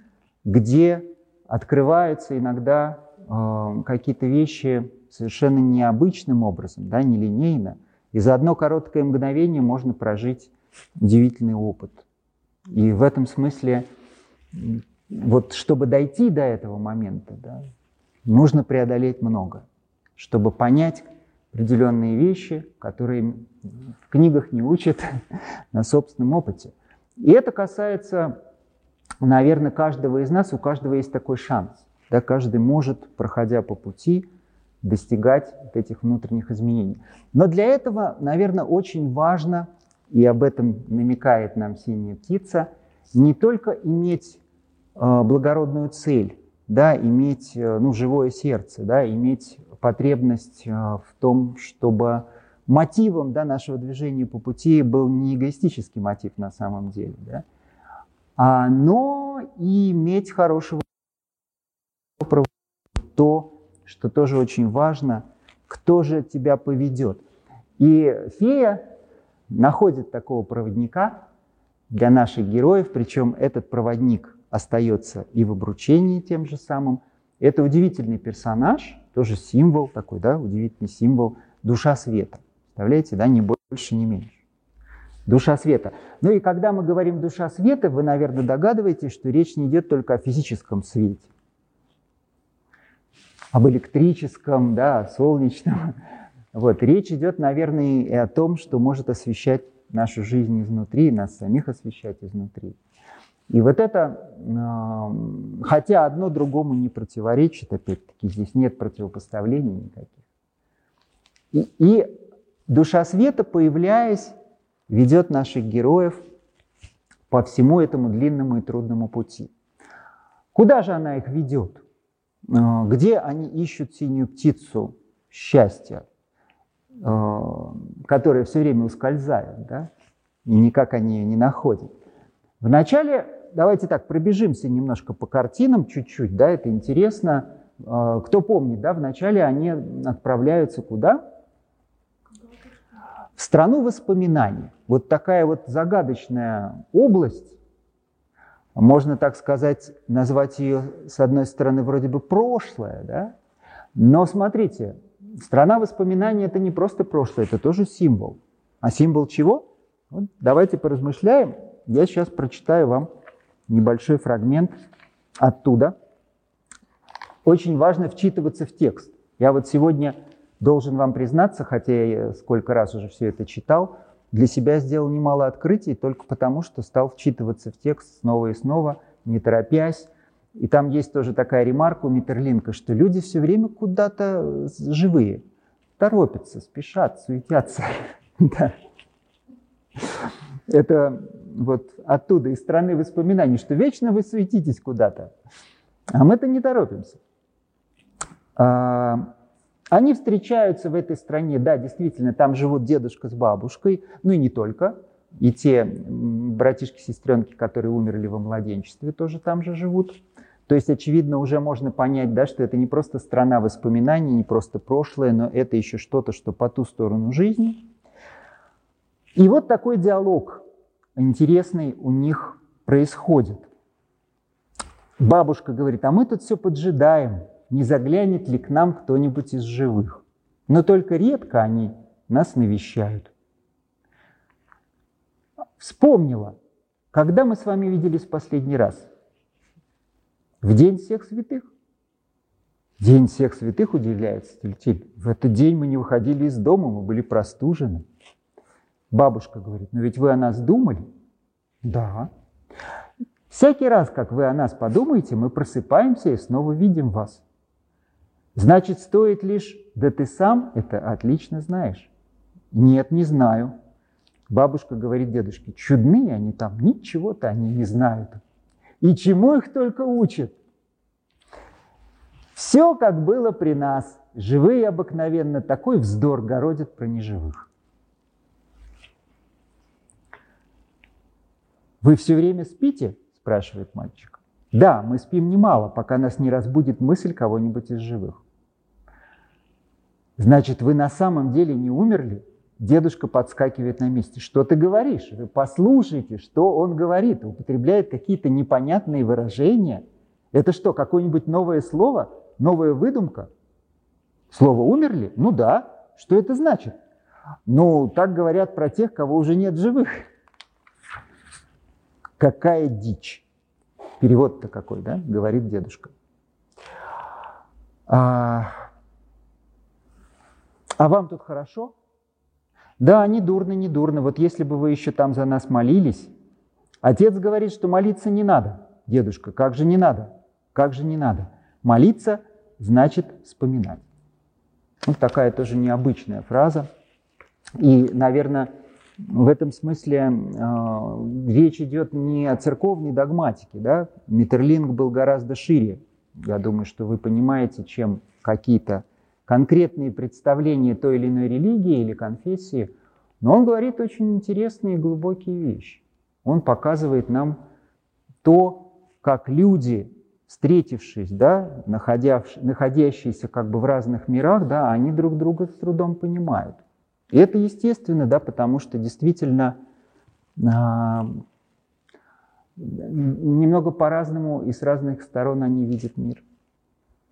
где открываются иногда э, какие-то вещи совершенно необычным образом, да, нелинейно. И за одно короткое мгновение можно прожить удивительный опыт. И в этом смысле, вот чтобы дойти до этого момента, да, нужно преодолеть много, чтобы понять, определенные вещи, которые в книгах не учат на собственном опыте. И это касается, наверное, каждого из нас, у каждого есть такой шанс. Да, каждый может, проходя по пути, достигать этих внутренних изменений. Но для этого, наверное, очень важно, и об этом намекает нам синяя птица, не только иметь э, благородную цель, да, иметь э, ну, живое сердце, да, иметь потребность э, в том, чтобы мотивом да, нашего движения по пути был не эгоистический мотив на самом деле, да, а, но и иметь хорошего то, что тоже очень важно, кто же тебя поведет. И фея находит такого проводника для наших героев, причем этот проводник остается и в обручении тем же самым. Это удивительный персонаж, тоже символ такой, да, удивительный символ, душа света. Представляете, да, не больше, не меньше. Душа света. Ну и когда мы говорим душа света, вы, наверное, догадываетесь, что речь не идет только о физическом свете, об электрическом, да, о солнечном. Вот. Речь идет, наверное, и о том, что может освещать нашу жизнь изнутри, нас самих освещать изнутри. И вот это, хотя одно другому не противоречит, опять-таки здесь нет противопоставлений никаких. И, и душа света, появляясь, ведет наших героев по всему этому длинному и трудному пути. Куда же она их ведет? А, где они ищут синюю птицу счастья, а, которая все время ускользает, да? и никак они ее не находят? Вначале давайте так, пробежимся немножко по картинам чуть-чуть, да, это интересно. А, кто помнит, да, вначале они отправляются куда? В страну воспоминаний. Вот такая вот загадочная область, можно так сказать, назвать ее, с одной стороны, вроде бы прошлое, да? Но смотрите, страна воспоминаний – это не просто прошлое, это тоже символ. А символ чего? Вот давайте поразмышляем. Я сейчас прочитаю вам небольшой фрагмент оттуда. Очень важно вчитываться в текст. Я вот сегодня должен вам признаться, хотя я сколько раз уже все это читал, для себя сделал немало открытий только потому, что стал вчитываться в текст снова и снова, не торопясь. И там есть тоже такая ремарка у Митерлинка, что люди все время куда-то живые. торопятся, спешат, суетятся. Это вот оттуда, из страны воспоминаний, что вечно вы суетитесь куда-то, а мы-то не торопимся. А, они встречаются в этой стране, да, действительно, там живут дедушка с бабушкой, ну и не только, и те братишки-сестренки, которые умерли во младенчестве, тоже там же живут. То есть, очевидно, уже можно понять, да, что это не просто страна воспоминаний, не просто прошлое, но это еще что-то, что по ту сторону жизни. И вот такой диалог интересный у них происходит. Бабушка говорит, а мы тут все поджидаем, не заглянет ли к нам кто-нибудь из живых. Но только редко они нас навещают. Вспомнила, когда мы с вами виделись в последний раз? В День всех святых. День всех святых, удивляется Тильтиль. В этот день мы не выходили из дома, мы были простужены. Бабушка говорит, но ведь вы о нас думали? Да. Всякий раз, как вы о нас подумаете, мы просыпаемся и снова видим вас. Значит, стоит лишь, да ты сам это отлично знаешь. Нет, не знаю. Бабушка говорит дедушке, чудные они там, ничего-то они не знают. И чему их только учат? Все, как было при нас. Живые обыкновенно такой вздор городят про неживых. «Вы все время спите?» – спрашивает мальчик. «Да, мы спим немало, пока нас не разбудит мысль кого-нибудь из живых». «Значит, вы на самом деле не умерли?» Дедушка подскакивает на месте. «Что ты говоришь? Вы послушайте, что он говорит. Употребляет какие-то непонятные выражения. Это что, какое-нибудь новое слово? Новая выдумка? Слово «умерли»? Ну да. Что это значит? Ну, так говорят про тех, кого уже нет живых. Какая дичь! Перевод-то какой, да? Говорит дедушка. А, а вам тут хорошо? Да, не дурно, не дурно. Вот если бы вы еще там за нас молились. Отец говорит, что молиться не надо. Дедушка, как же не надо? Как же не надо? Молиться значит вспоминать. Вот такая тоже необычная фраза. И, наверное, в этом смысле э, речь идет не о церковной догматике. Да? Миттерлинг был гораздо шире. Я думаю, что вы понимаете, чем какие-то конкретные представления той или иной религии или конфессии. Но он говорит очень интересные и глубокие вещи. Он показывает нам то, как люди, встретившись, да, находящиеся как бы в разных мирах, да, они друг друга с трудом понимают. И это естественно, да, потому что действительно а, немного по-разному и с разных сторон они видят мир.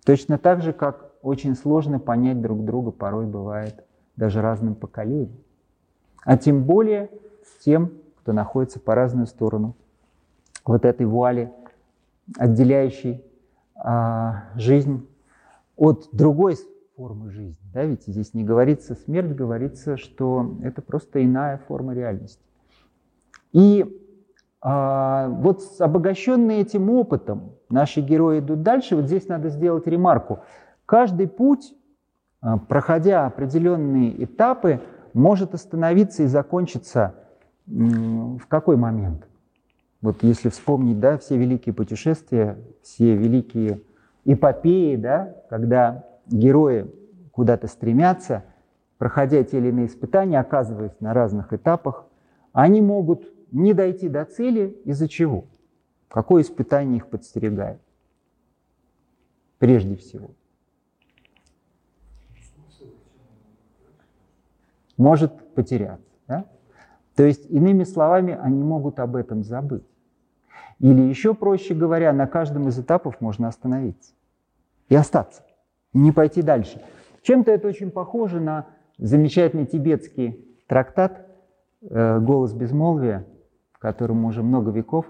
Точно так же, как очень сложно понять друг друга порой бывает даже разным поколениям. А тем более с тем, кто находится по разную сторону вот этой вуали, отделяющей а, жизнь от другой формы жизни. Да? Ведь здесь не говорится смерть, говорится, что это просто иная форма реальности. И а, вот обогащенные этим опытом наши герои идут дальше. Вот здесь надо сделать ремарку. Каждый путь, а, проходя определенные этапы, может остановиться и закончиться в какой момент? Вот если вспомнить, да, все великие путешествия, все великие эпопеи, да, когда герои куда-то стремятся, проходя те или иные испытания, оказываясь на разных этапах, они могут не дойти до цели из-за чего? Какое испытание их подстерегает? Прежде всего. Может потеряться. Да? То есть, иными словами, они могут об этом забыть. Или еще проще говоря, на каждом из этапов можно остановиться и остаться не пойти дальше. Чем-то это очень похоже на замечательный тибетский трактат э, «Голос безмолвия», которому уже много веков,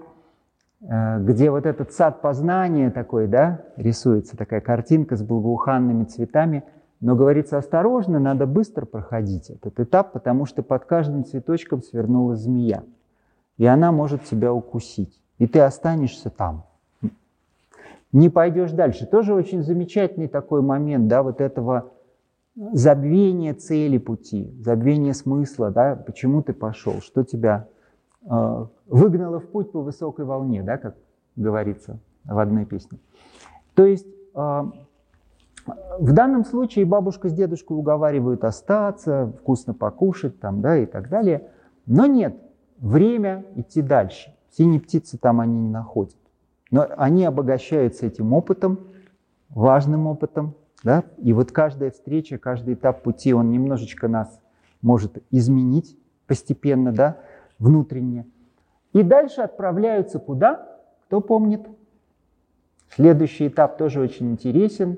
э, где вот этот сад познания такой, да, рисуется такая картинка с благоуханными цветами, но говорится осторожно, надо быстро проходить этот этап, потому что под каждым цветочком свернулась змея, и она может тебя укусить, и ты останешься там – не пойдешь дальше. Тоже очень замечательный такой момент, да, вот этого забвение цели пути, забвение смысла, да, почему ты пошел, что тебя э, выгнало в путь по высокой волне, да, как говорится в одной песне. То есть э, в данном случае бабушка с дедушкой уговаривают остаться, вкусно покушать там, да, и так далее. Но нет, время идти дальше. Синие птицы там они не находят. Но они обогащаются этим опытом, важным опытом, да? И вот каждая встреча, каждый этап пути, он немножечко нас может изменить постепенно, да, внутренне. И дальше отправляются куда? Кто помнит? Следующий этап тоже очень интересен.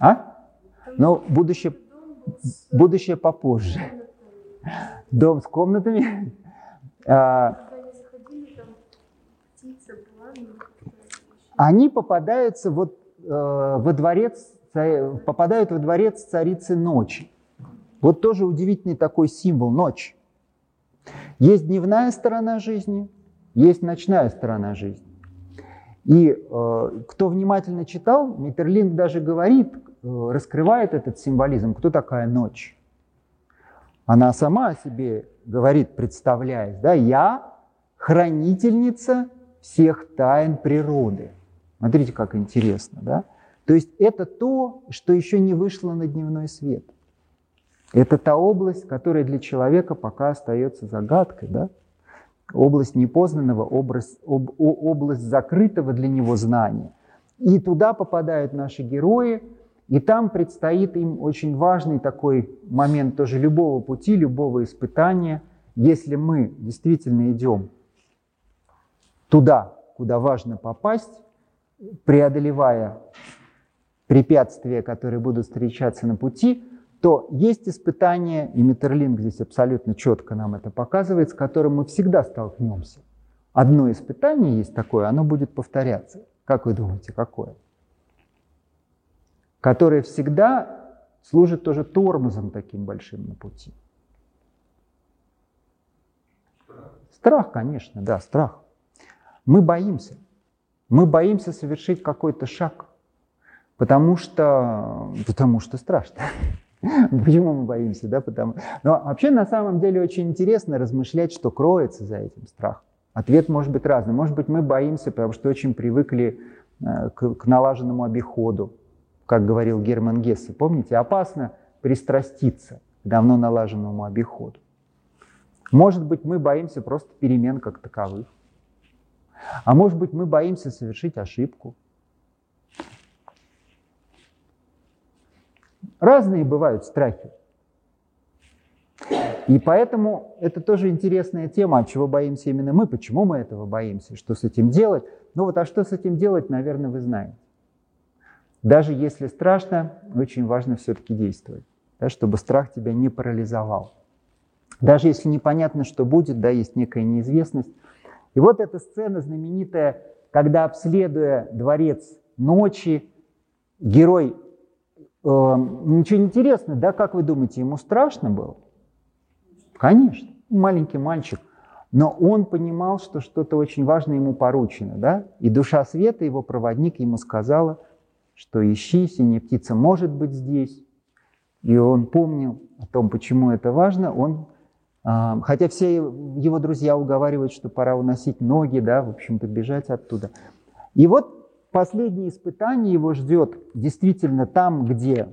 А? Но будущее, будущее попозже. Дом с комнатами. А, они попадаются вот Э, во дворец, попадают во дворец царицы ночи. Вот тоже удивительный такой символ – ночь. Есть дневная сторона жизни, есть ночная сторона жизни. И э, кто внимательно читал, Миттерлинг даже говорит, э, раскрывает этот символизм, кто такая ночь. Она сама о себе говорит, представляясь, да, я хранительница всех тайн природы. Смотрите, как интересно, да? То есть это то, что еще не вышло на дневной свет. Это та область, которая для человека пока остается загадкой, да? Область непознанного, область, об, область закрытого для него знания. И туда попадают наши герои, и там предстоит им очень важный такой момент тоже любого пути, любого испытания. Если мы действительно идем туда, куда важно попасть, преодолевая препятствия, которые будут встречаться на пути, то есть испытания, и Миттерлинг здесь абсолютно четко нам это показывает, с которым мы всегда столкнемся. Одно испытание есть такое, оно будет повторяться. Как вы думаете, какое? Которое всегда служит тоже тормозом таким большим на пути. Страх, конечно, да, страх. Мы боимся. Мы боимся совершить какой-то шаг, потому что, потому что страшно. Почему мы боимся, да? Потому... Но вообще на самом деле очень интересно размышлять, что кроется за этим страхом. Ответ может быть разный. Может быть, мы боимся, потому что очень привыкли э, к, к налаженному обиходу. Как говорил Герман Гессе, помните, опасно пристраститься к давно налаженному обиходу. Может быть, мы боимся просто перемен как таковых. А может быть, мы боимся совершить ошибку. Разные бывают страхи. И поэтому это тоже интересная тема, от чего боимся именно мы, почему мы этого боимся, что с этим делать. Ну вот, а что с этим делать, наверное, вы знаете. Даже если страшно, очень важно все-таки действовать, да, чтобы страх тебя не парализовал. Даже если непонятно, что будет, да, есть некая неизвестность, и вот эта сцена знаменитая, когда, обследуя дворец ночи, герой... Э, ничего не интересно, да, как вы думаете, ему страшно было? Конечно, маленький мальчик. Но он понимал, что что-то очень важное ему поручено, да? И душа света, его проводник, ему сказала, что ищи, синяя птица может быть здесь. И он помнил о том, почему это важно, он Хотя все его друзья уговаривают, что пора уносить ноги, да, в общем-то, бежать оттуда. И вот последнее испытание его ждет действительно там, где,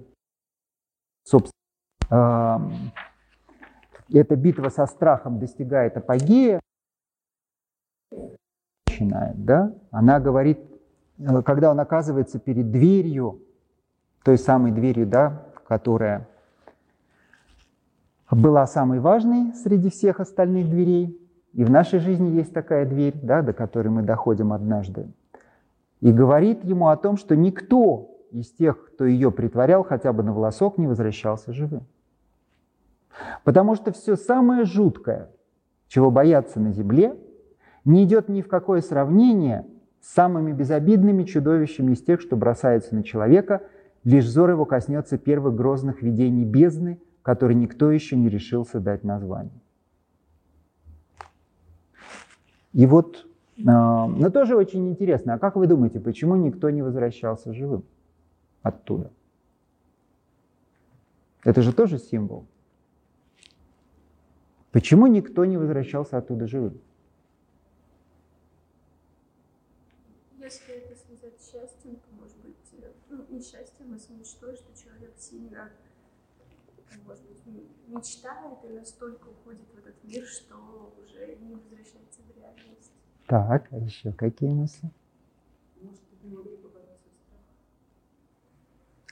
собственно, эта битва со страхом достигает апогея, начинает, да, она говорит, э, когда он оказывается перед дверью, той самой дверью, да, которая была самой важной среди всех остальных дверей. И в нашей жизни есть такая дверь, да, до которой мы доходим однажды. И говорит ему о том, что никто из тех, кто ее притворял хотя бы на волосок, не возвращался живым. Потому что все самое жуткое, чего бояться на земле, не идет ни в какое сравнение с самыми безобидными чудовищами из тех, что бросаются на человека, лишь взор его коснется первых грозных видений бездны – который никто еще не решился дать название. И вот, а, но тоже очень интересно, а как вы думаете, почему никто не возвращался живым оттуда? Это же тоже символ. Почему никто не возвращался оттуда живым? Если это связать с счастьем, то, может быть, э, ну, не счастьем, а с мечтой, что человек сильно, мечтает и настолько уходит в этот мир, что уже не возвращается в реальность. Так, а еще какие мысли?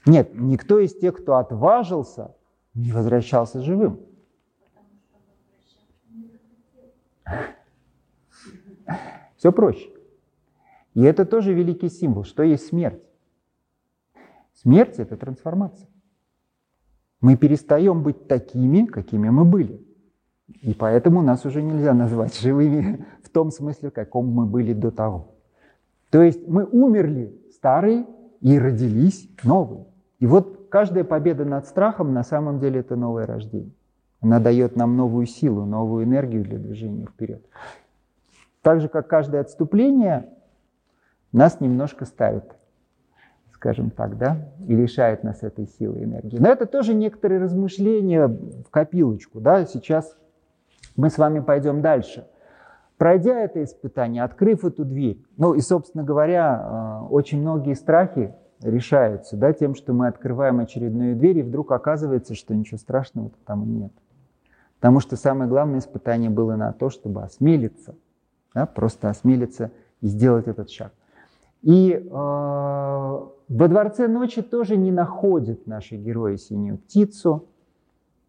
Нет, никто из тех, кто отважился, не возвращался живым. Все проще. И это тоже великий символ, что есть смерть. Смерть – это трансформация. Мы перестаем быть такими, какими мы были. И поэтому нас уже нельзя назвать живыми в том смысле, в каком мы были до того. То есть мы умерли старые и родились новые. И вот каждая победа над страхом на самом деле это новое рождение. Она дает нам новую силу, новую энергию для движения вперед. Так же, как каждое отступление нас немножко ставит, скажем так, да, и лишает нас этой силы энергии. Но это тоже некоторые размышления в копилочку, да, сейчас мы с вами пойдем дальше. Пройдя это испытание, открыв эту дверь, ну и, собственно говоря, э, очень многие страхи решаются да, тем, что мы открываем очередную дверь, и вдруг оказывается, что ничего страшного там нет. Потому что самое главное испытание было на то, чтобы осмелиться, да, просто осмелиться и сделать этот шаг. И э, во дворце ночи тоже не находят наши герои синюю птицу.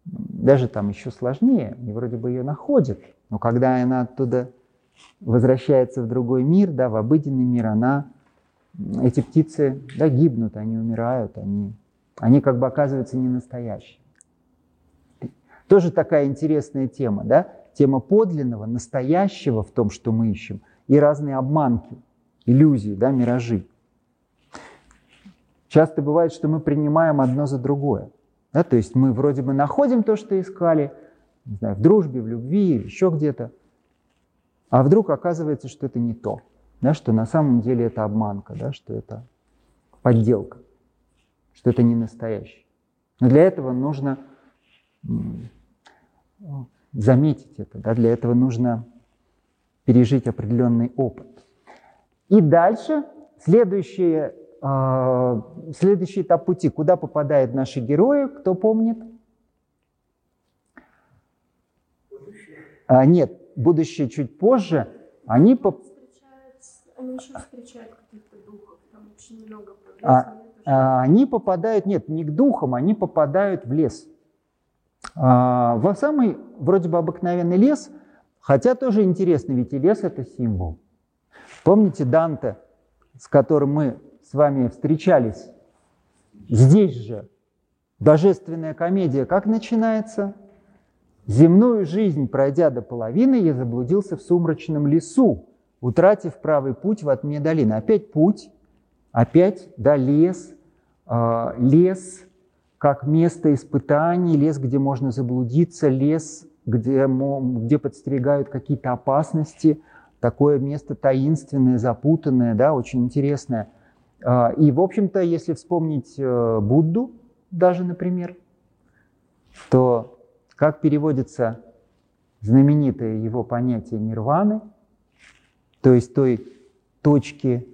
Даже там еще сложнее, они вроде бы ее находят, но когда она оттуда возвращается в другой мир, да, в обыденный мир, она, эти птицы да, гибнут, они умирают, они, они как бы оказываются не настоящие. Тоже такая интересная тема, да? Тема подлинного, настоящего в том, что мы ищем, и разные обманки – иллюзии, да, миражи. Часто бывает, что мы принимаем одно за другое. Да? То есть мы вроде бы находим то, что искали, не знаю, в дружбе, в любви, еще где-то, а вдруг оказывается, что это не то, да? что на самом деле это обманка, да? что это подделка, что это не настоящее. Но для этого нужно заметить это, да? для этого нужно пережить определенный опыт. И дальше следующий, э, следующий этап пути. Куда попадают наши герои, кто помнит? Будущее. А, нет, будущее чуть позже. Они, поп... они еще встречают каких-то духов, там очень много а, а, Они попадают, нет, не к духам, они попадают в лес. А, в самый вроде бы обыкновенный лес, хотя тоже интересно, ведь и лес это символ. Помните Данте, с которым мы с вами встречались? Здесь же божественная комедия как начинается? Земную жизнь, пройдя до половины, я заблудился в сумрачном лесу, утратив правый путь в отме долины. Опять путь, опять да, лес, э, лес как место испытаний, лес, где можно заблудиться, лес, где, где подстерегают какие-то опасности – такое место таинственное, запутанное, да, очень интересное. А, и, в общем-то, если вспомнить э, Будду даже, например, то как переводится знаменитое его понятие нирваны, то есть той точки,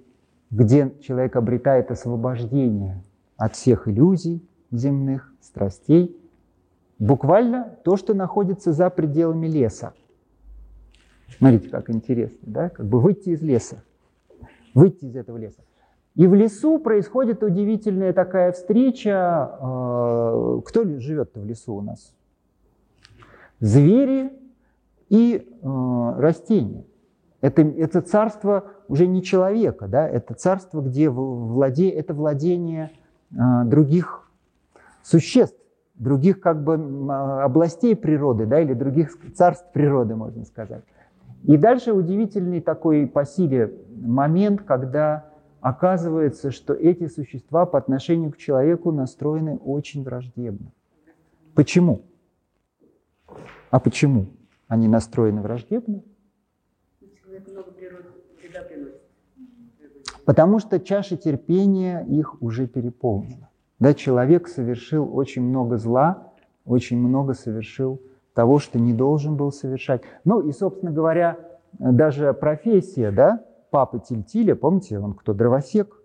где человек обретает освобождение от всех иллюзий земных, страстей, буквально то, что находится за пределами леса. Смотрите, как интересно, да? Как бы выйти из леса, выйти из этого леса. И в лесу происходит удивительная такая встреча. Э, кто живет-то в лесу у нас? Звери и э, растения. Это, это царство уже не человека, да? это царство, где владе, это владение э, других существ, других как бы областей природы, да, или других царств природы, можно сказать. И дальше удивительный такой по силе момент, когда оказывается, что эти существа по отношению к человеку настроены очень враждебно. Почему? А почему они настроены враждебно? Потому что чаша терпения их уже переполнена. Да, человек совершил очень много зла, очень много совершил того, что не должен был совершать. Ну и, собственно говоря, даже профессия, да, папы Тильтиля, помните, он кто, дровосек?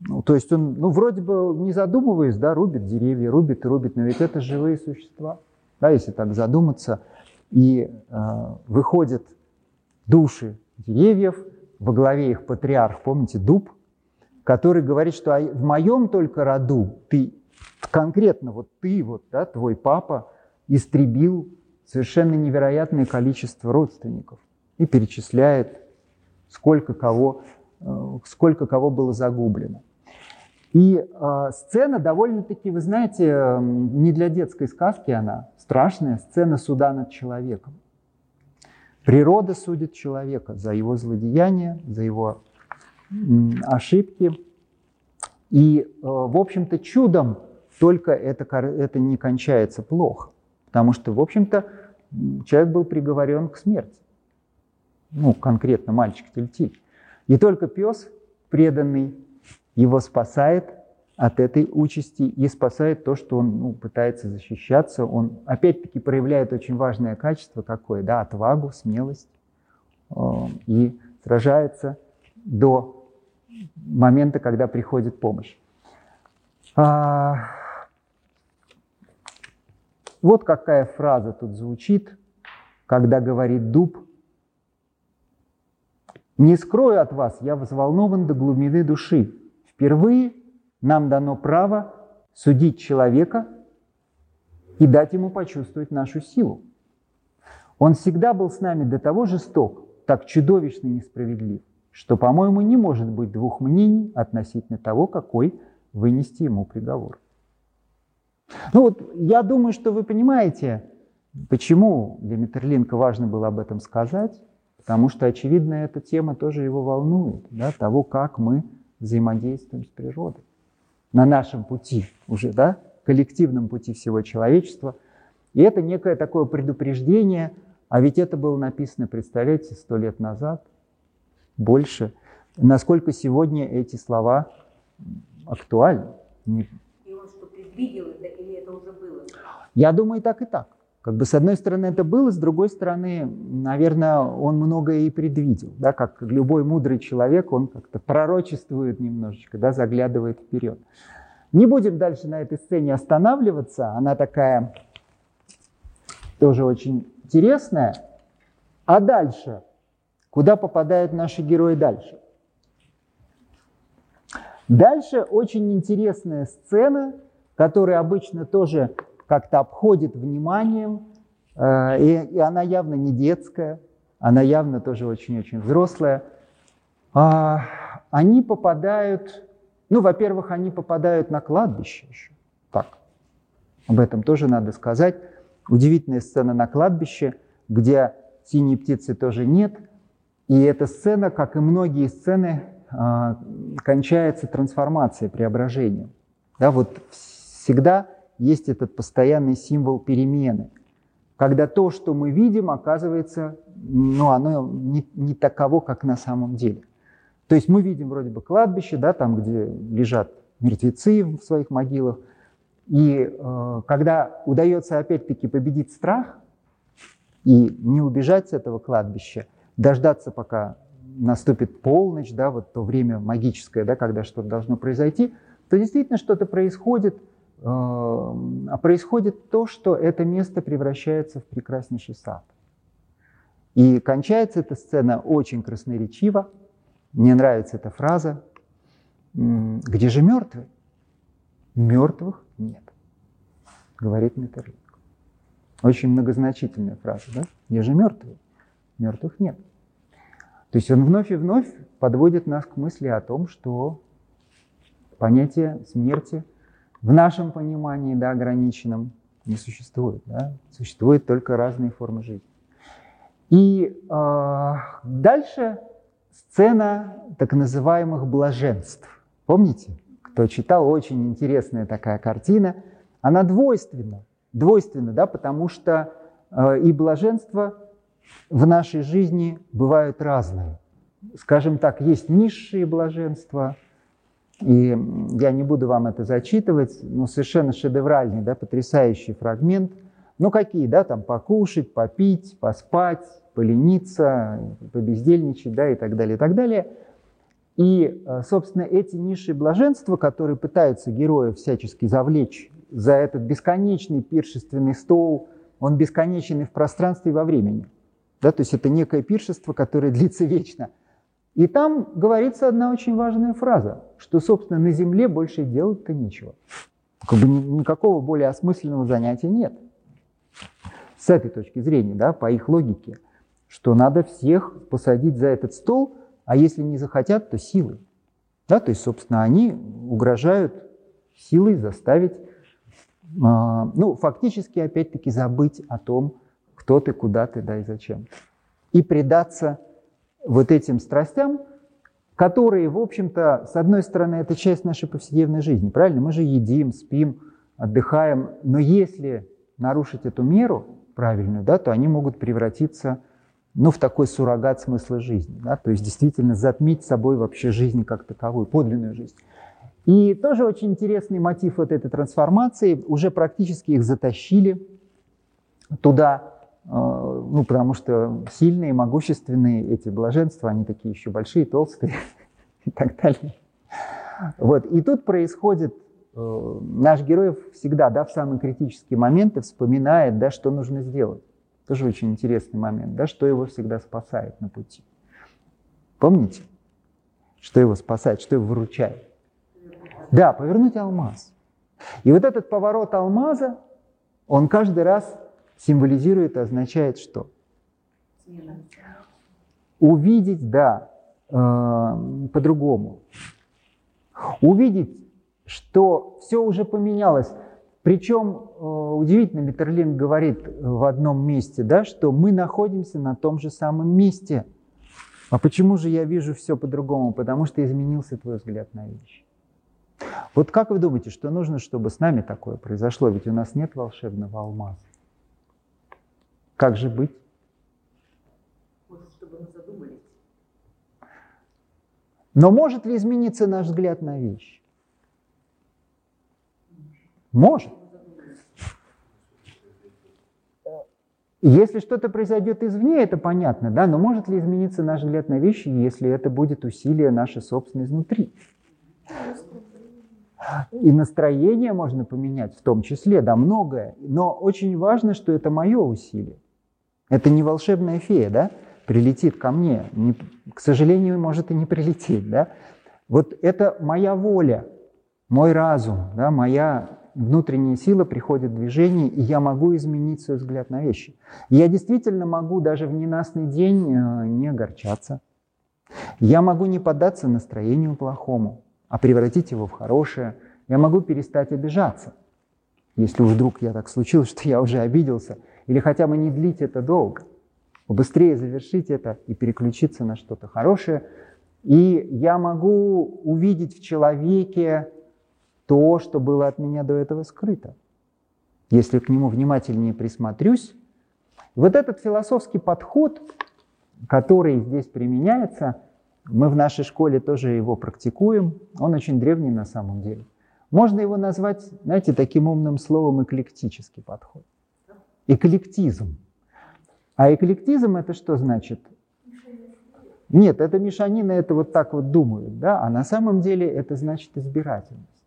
Ну, то есть он, ну, вроде бы, не задумываясь, да, рубит деревья, рубит и рубит, но ведь это живые существа, да, если так задуматься. И э, выходят души деревьев, во главе их патриарх, помните, дуб, который говорит, что «А в моем только роду ты, конкретно вот ты, вот, да, твой папа, истребил совершенно невероятное количество родственников и перечисляет, сколько кого, э, сколько кого было загублено. И э, сцена довольно-таки, вы знаете, не для детской сказки она, страшная сцена суда над человеком. Природа судит человека за его злодеяния, за его ошибки. И, э, в общем-то, чудом только это, это не кончается плохо. Потому что, в общем-то, человек был приговорен к смерти. Ну, конкретно мальчик Тильтиль. И только пес, преданный, его спасает от этой участи и спасает то, что он ну, пытается защищаться. Он опять-таки проявляет очень важное качество какое, да, отвагу, смелость э, и сражается до момента, когда приходит помощь. А, вот какая фраза тут звучит, когда говорит дуб. «Не скрою от вас, я взволнован до глубины души. Впервые нам дано право судить человека и дать ему почувствовать нашу силу. Он всегда был с нами до того жесток, так чудовищно несправедлив, что, по-моему, не может быть двух мнений относительно того, какой вынести ему приговор. Ну вот я думаю, что вы понимаете, почему для Метерлинка важно было об этом сказать, потому что, очевидно, эта тема тоже его волнует, да, того, как мы взаимодействуем с природой на нашем пути уже, да, коллективном пути всего человечества. И это некое такое предупреждение, а ведь это было написано, представляете, сто лет назад, больше. Насколько сегодня эти слова актуальны? Видел это или это уже было? Я думаю, так, и так. Как бы с одной стороны это было, с другой стороны, наверное, он многое и предвидел. Да, как любой мудрый человек, он как-то пророчествует немножечко, да, заглядывает вперед. Не будем дальше на этой сцене останавливаться. Она такая тоже очень интересная. А дальше? Куда попадают наши герои дальше? Дальше очень интересная сцена – который обычно тоже как-то обходит вниманием, э, и, и она явно не детская, она явно тоже очень-очень взрослая. А, они попадают, ну, во-первых, они попадают на кладбище еще. Так, об этом тоже надо сказать. Удивительная сцена на кладбище, где синей птицы тоже нет. И эта сцена, как и многие сцены, а, кончается трансформацией, преображением. Да, вот всегда есть этот постоянный символ перемены, когда то, что мы видим, оказывается, ну, оно не, не таково, как на самом деле. То есть мы видим вроде бы кладбище, да, там, где лежат мертвецы в своих могилах, и э, когда удается опять-таки победить страх и не убежать с этого кладбища, дождаться, пока наступит полночь, да, вот то время магическое, да, когда что-то должно произойти, то действительно что-то происходит – происходит то, что это место превращается в прекраснейший сад. И кончается эта сцена очень красноречиво. Мне нравится эта фраза. Где же мертвые? Мертвых нет, говорит Метерлинг. Очень многозначительная фраза, да? Где же мертвые? Мертвых нет. То есть он вновь и вновь подводит нас к мысли о том, что понятие смерти – в нашем понимании, да, ограниченном, не существует. Да? Существуют только разные формы жизни. И э, дальше сцена так называемых блаженств. Помните? Кто читал, очень интересная такая картина. Она двойственна. Двойственна, да, потому что э, и блаженства в нашей жизни бывают разные. Скажем так, есть низшие блаженства, И я не буду вам это зачитывать, но совершенно шедевральный, да, потрясающий фрагмент. Ну какие, да, там покушать, попить, поспать, полениться, побездельничать, да, и так далее, и так далее. И, э, собственно, эти низшие блаженства, которые пытаются героя всячески завлечь за этот бесконечный пиршественный стол, он бесконечен и в пространстве, и во времени. Да, то есть это некое пиршество, которое длится вечно. И там говорится одна очень важная фраза, что, собственно, на Земле больше делать-то нечего. Как бы никакого более осмысленного занятия нет. С этой точки зрения, да, по их логике, что надо всех посадить за этот стол, а если не захотят, то силой. Да, то есть, собственно, они угрожают силой заставить а, ну, фактически, опять-таки, забыть о том, кто ты, куда ты, да и зачем. И предаться вот этим страстям, которые, в общем-то, с одной стороны, это часть нашей повседневной жизни, правильно? Мы же едим, спим, отдыхаем, но если нарушить эту меру правильную, да, то они могут превратиться ну, в такой суррогат смысла жизни, да, то есть действительно затмить собой вообще жизнь как таковую, подлинную жизнь. И тоже очень интересный мотив вот этой трансформации. Уже практически их затащили туда, ну, потому что сильные, могущественные эти блаженства, они такие еще большие, толстые и так далее. Вот. И тут происходит, э, наш герой всегда, да, в самые критические моменты вспоминает, да, что нужно сделать. Тоже очень интересный момент, да, что его всегда спасает на пути. Помните, что его спасает, что его выручает? Да, повернуть алмаз. И вот этот поворот алмаза, он каждый раз символизирует, означает что? Увидеть, да, э, по-другому. Увидеть, что все уже поменялось. Причем э, удивительно, Митерлин говорит в одном месте, да, что мы находимся на том же самом месте. А почему же я вижу все по-другому? Потому что изменился твой взгляд на вещи. Вот как вы думаете, что нужно, чтобы с нами такое произошло? Ведь у нас нет волшебного алмаза. Как же быть? Может, чтобы мы задумались. Но может ли измениться наш взгляд на вещи? Может. Если что-то произойдет извне, это понятно, да, но может ли измениться наш взгляд на вещи, если это будет усилие наше собственное изнутри? И настроение можно поменять в том числе, да, многое. Но очень важно, что это мое усилие. Это не волшебная фея, да, прилетит ко мне. Не, к сожалению, может и не прилететь, да. Вот это моя воля, мой разум, да, моя внутренняя сила приходит в движение, и я могу изменить свой взгляд на вещи. я действительно могу даже в ненастный день э, не огорчаться. Я могу не поддаться настроению плохому а превратить его в хорошее. Я могу перестать обижаться, если вдруг я так случилось, что я уже обиделся, или хотя бы не длить это долго, быстрее завершить это и переключиться на что-то хорошее. И я могу увидеть в человеке то, что было от меня до этого скрыто. Если к нему внимательнее присмотрюсь, вот этот философский подход, который здесь применяется – мы в нашей школе тоже его практикуем. Он очень древний на самом деле. Можно его назвать, знаете, таким умным словом эклектический подход. Эклектизм. А эклектизм это что значит? Нет, это мешанина, это вот так вот думают, да, а на самом деле это значит избирательность.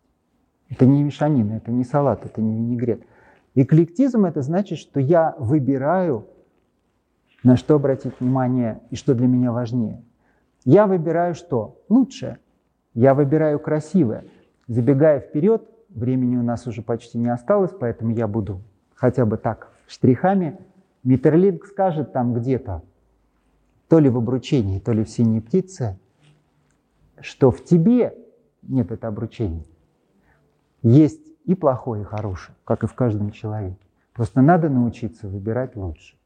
Это не мешанина, это не салат, это не винегрет. Эклектизм это значит, что я выбираю, на что обратить внимание и что для меня важнее. Я выбираю что? Лучшее. Я выбираю красивое. Забегая вперед, времени у нас уже почти не осталось, поэтому я буду хотя бы так штрихами. Митерлинг скажет там где-то, то ли в обручении, то ли в синей птице, что в тебе нет это обручение. Есть и плохое, и хорошее, как и в каждом человеке. Просто надо научиться выбирать лучше.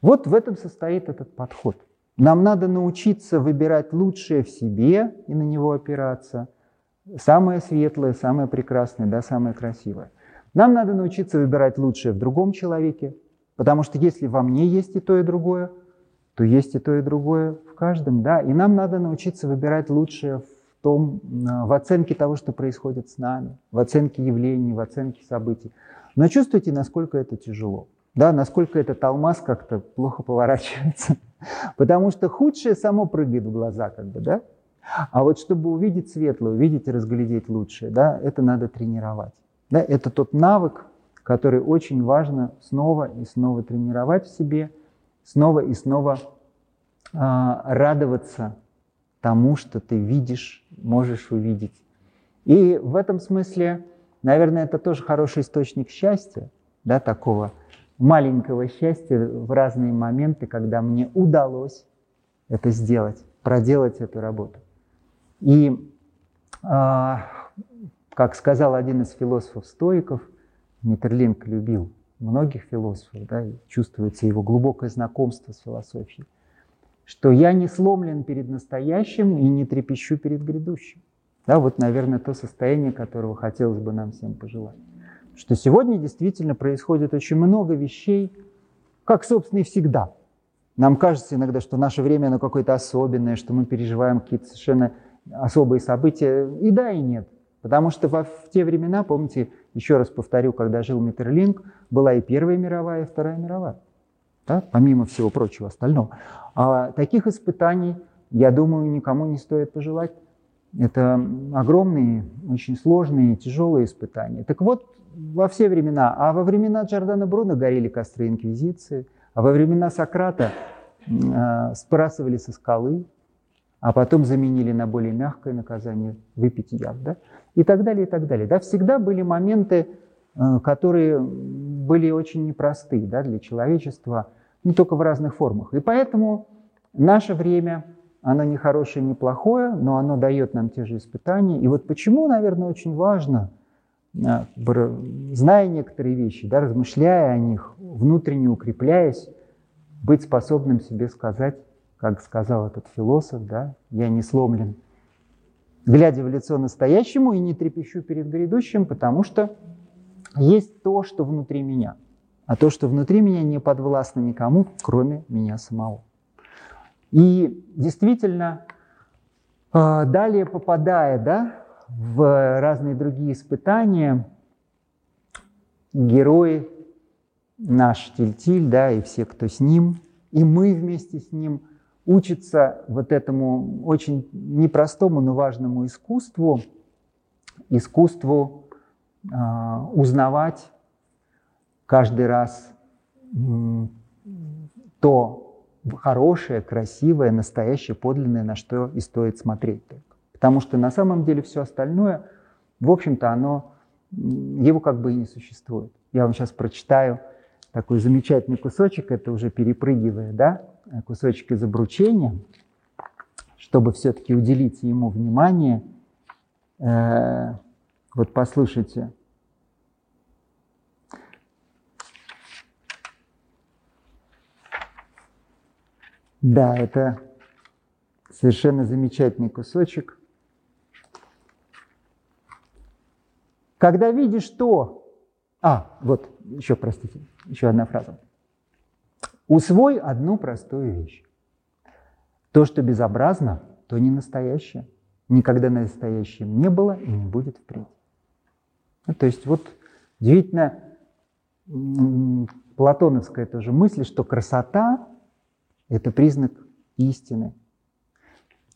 Вот в этом состоит этот подход. Нам надо научиться выбирать лучшее в себе и на него опираться. Самое светлое, самое прекрасное, да, самое красивое. Нам надо научиться выбирать лучшее в другом человеке, потому что если во мне есть и то, и другое, то есть и то, и другое в каждом, да. И нам надо научиться выбирать лучшее в том, в оценке того, что происходит с нами, в оценке явлений, в оценке событий. Но чувствуйте, насколько это тяжело, да, насколько этот алмаз как-то плохо поворачивается. Потому что худшее само прыгает в глаза, как бы, да? А вот чтобы увидеть светлое, увидеть и разглядеть лучшее, да, это надо тренировать. Да, это тот навык, который очень важно снова и снова тренировать в себе, снова и снова э, радоваться тому, что ты видишь, можешь увидеть. И в этом смысле, наверное, это тоже хороший источник счастья, да, такого маленького счастья в разные моменты, когда мне удалось это сделать, проделать эту работу. И, э, как сказал один из философов-стоиков, Миттерлинг любил многих философов, да, и чувствуется его глубокое знакомство с философией, что я не сломлен перед настоящим и не трепещу перед грядущим. Да, вот, наверное, то состояние, которого хотелось бы нам всем пожелать. Что сегодня действительно происходит очень много вещей, как, собственно, и всегда. Нам кажется иногда, что наше время оно какое-то особенное, что мы переживаем какие-то совершенно особые события. И да, и нет. Потому что в те времена, помните, еще раз повторю, когда жил Миттерлинг, была и Первая мировая, и Вторая мировая да, помимо всего прочего остального. А таких испытаний, я думаю, никому не стоит пожелать. Это огромные, очень сложные, тяжелые испытания. Так вот, во все времена, а во времена Джордана Бруно горели костры Инквизиции, а во времена Сократа э, сбрасывали со скалы, а потом заменили на более мягкое наказание выпить яд, да? и так далее, и так далее. Да? Всегда были моменты, э, которые были очень непростые да, для человечества, не только в разных формах. И поэтому наше время, оно не хорошее, не плохое, но оно дает нам те же испытания. И вот почему, наверное, очень важно, а, зная некоторые вещи, да, размышляя о них, внутренне укрепляясь, быть способным себе сказать, как сказал этот философ, да, я не сломлен, глядя в лицо настоящему и не трепещу перед грядущим, потому что есть то, что внутри меня – а то, что внутри меня не подвластно никому, кроме меня самого. И действительно, а, далее попадая да, в разные другие испытания, герои, наш Тильтиль, да, и все, кто с ним, и мы вместе с ним, учатся вот этому очень непростому, но важному искусству, искусству э, узнавать каждый раз то хорошее, красивое, настоящее, подлинное, на что и стоит смотреть только. Потому что на самом деле все остальное, в общем-то, оно, его как бы и не существует. Я вам сейчас прочитаю такой замечательный кусочек, это уже перепрыгивая, да, кусочек из обручения, чтобы все-таки уделить ему внимание. Э, вот послушайте. Да, это совершенно замечательный кусочек. Когда видишь то... А, вот, еще, простите, еще одна фраза. Усвой одну простую вещь. То, что безобразно, то не настоящее. Никогда настоящим не было и не будет впредь. Ну, то есть вот удивительно платоновская тоже мысль, что красота это признак истины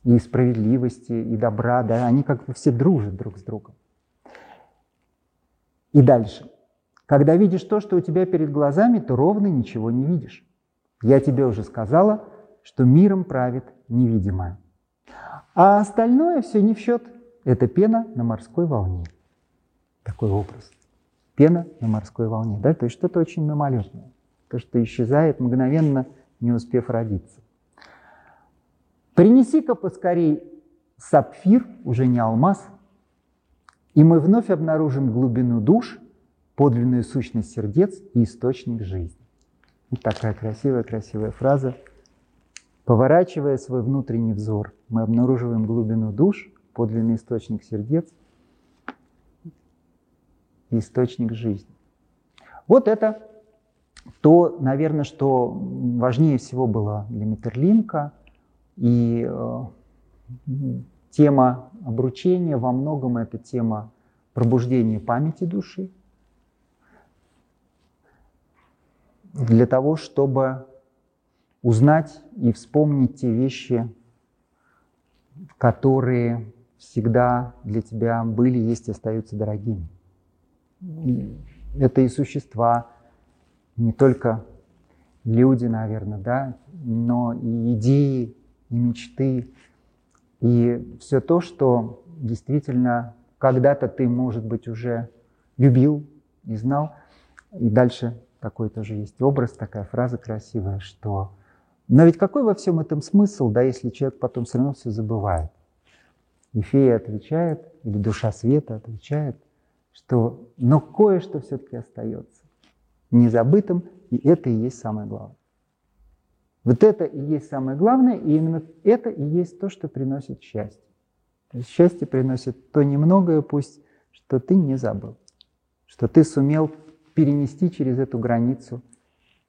и справедливости, и добра, да, они как бы все дружат друг с другом. И дальше. Когда видишь то, что у тебя перед глазами, то ровно ничего не видишь. Я тебе уже сказала, что миром правит невидимое. А остальное все не в счет. Это пена на морской волне. Такой образ. Пена на морской волне. Да? То есть что-то очень мимолетное. То, что исчезает мгновенно – не успев родиться. Принеси-ка поскорей сапфир, уже не алмаз, и мы вновь обнаружим глубину душ, подлинную сущность сердец и источник жизни. Такая красивая-красивая фраза. Поворачивая свой внутренний взор, мы обнаруживаем глубину душ, подлинный источник сердец источник жизни. Вот это то, наверное, что важнее всего было для Метерлинка. И э, тема обручения во многом это тема пробуждения памяти души для того, чтобы узнать и вспомнить те вещи, которые всегда для тебя были, есть и остаются дорогими. Это и существа, не только люди, наверное, да, но и идеи, и мечты, и все то, что действительно когда-то ты, может быть, уже любил и знал. И дальше такой тоже есть образ, такая фраза красивая, что но ведь какой во всем этом смысл, да, если человек потом все равно все забывает? И фея отвечает, или душа света отвечает, что но кое-что все-таки остается незабытым, и это и есть самое главное. Вот это и есть самое главное, и именно это и есть то, что приносит счастье. То есть счастье приносит то немногое, пусть, что ты не забыл, что ты сумел перенести через эту границу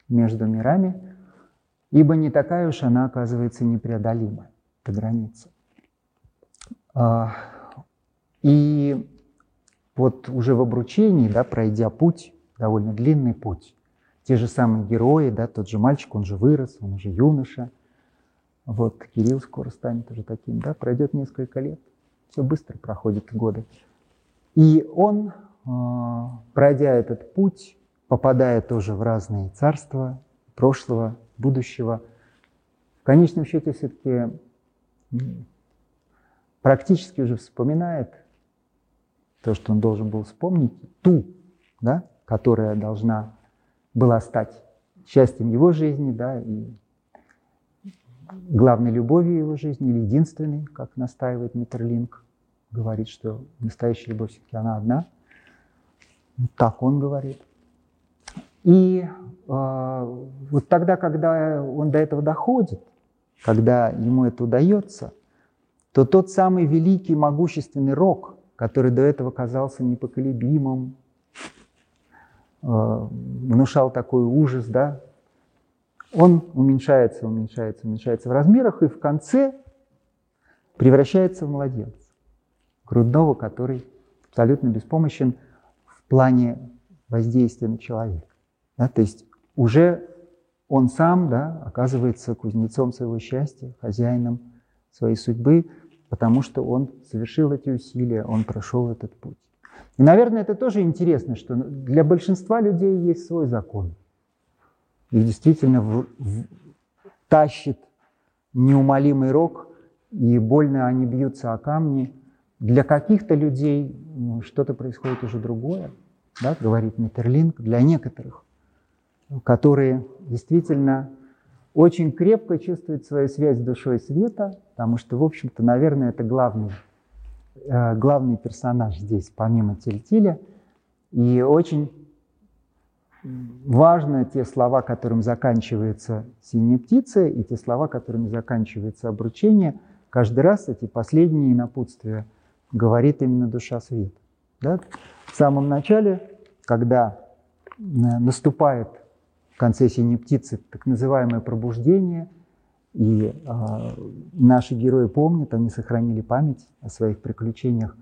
между мирами, ибо не такая уж она, оказывается, непреодолимая, эта граница. А, и вот уже в обручении, да, пройдя путь, довольно длинный путь, те же самые герои, да, тот же мальчик, он же вырос, он уже юноша, вот Кирилл скоро станет уже таким, да, пройдет несколько лет, все быстро проходят годы. И он, пройдя этот путь, попадая тоже в разные царства прошлого, будущего, в конечном счете все-таки практически уже вспоминает то, что он должен был вспомнить, ту, да, которая должна была стать счастьем его жизни, да, и главной любовью его жизни, или единственной, как настаивает Миттерлинг, говорит, что настоящая любовь все-таки она одна. Так он говорит. И э, вот тогда, когда он до этого доходит, когда ему это удается, то тот самый великий, могущественный рок, который до этого казался непоколебимым, э, внушал такой ужас, да, он уменьшается, уменьшается, уменьшается в размерах и в конце превращается в младенца, грудного, который абсолютно беспомощен плане воздействия на человека. Да, то есть уже он сам да, оказывается кузнецом своего счастья, хозяином своей судьбы, потому что он совершил эти усилия, он прошел этот путь. И, наверное, это тоже интересно, что для большинства людей есть свой закон. И действительно в, в, тащит неумолимый рок, и больно они бьются о камни. Для каких-то людей ну, что-то происходит уже другое, да, говорит Миттерлинг, для некоторых которые действительно очень крепко чувствуют свою связь с душой света, потому что, в общем-то, наверное, это главный, э, главный персонаж здесь, помимо Тильтиля. И очень важно те слова, которым заканчивается «синяя птица», и те слова, которыми заканчивается обручение. Каждый раз эти последние напутствия говорит именно душа света. Да? В самом начале, когда э, наступает в конце «Синей птицы» так называемое пробуждение. И э, наши герои помнят, они сохранили память о своих приключениях.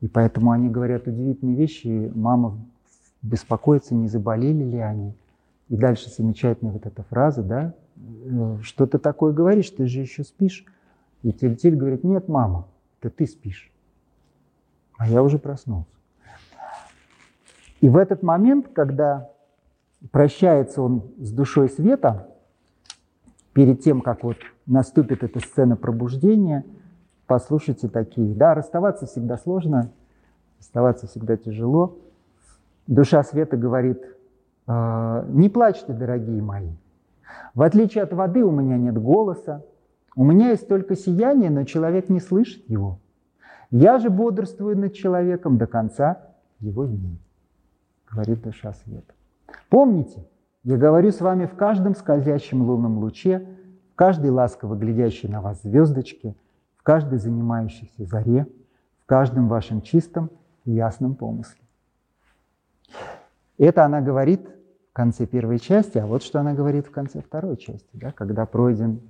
И поэтому они говорят удивительные вещи. Мама беспокоится, не заболели ли они. И дальше замечательная вот эта фраза, да, «Э, что ты такое говоришь, ты же еще спишь. И Тильтиль говорит, нет, мама, это ты спишь. А я уже проснулся. И в этот момент, когда прощается он с душой света перед тем, как вот наступит эта сцена пробуждения. Послушайте такие. Да, расставаться всегда сложно, расставаться всегда тяжело. Душа света говорит, «А, не плачьте, дорогие мои. В отличие от воды у меня нет голоса, у меня есть только сияние, но человек не слышит его. Я же бодрствую над человеком до конца его дней, говорит душа света. Помните, я говорю с вами в каждом скользящем лунном луче, в каждой ласково глядящей на вас звездочке, в каждой занимающейся заре, в каждом вашем чистом и ясном помысле. Это она говорит в конце первой части, а вот что она говорит в конце второй части, да, когда пройден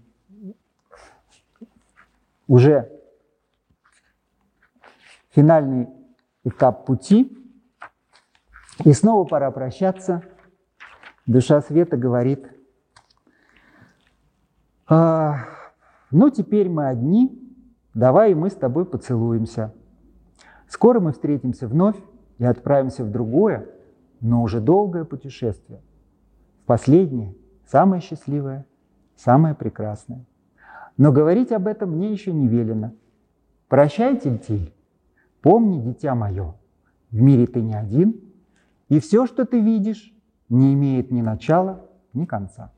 уже финальный этап пути. И снова пора прощаться. Душа света говорит, а, ну теперь мы одни, давай мы с тобой поцелуемся. Скоро мы встретимся вновь и отправимся в другое, но уже долгое путешествие. Последнее, самое счастливое, самое прекрасное. Но говорить об этом мне еще не велено. Прощай, Тильтиль, помни, дитя мое, в мире ты не один, и все, что ты видишь, не имеет ни начала, ни конца.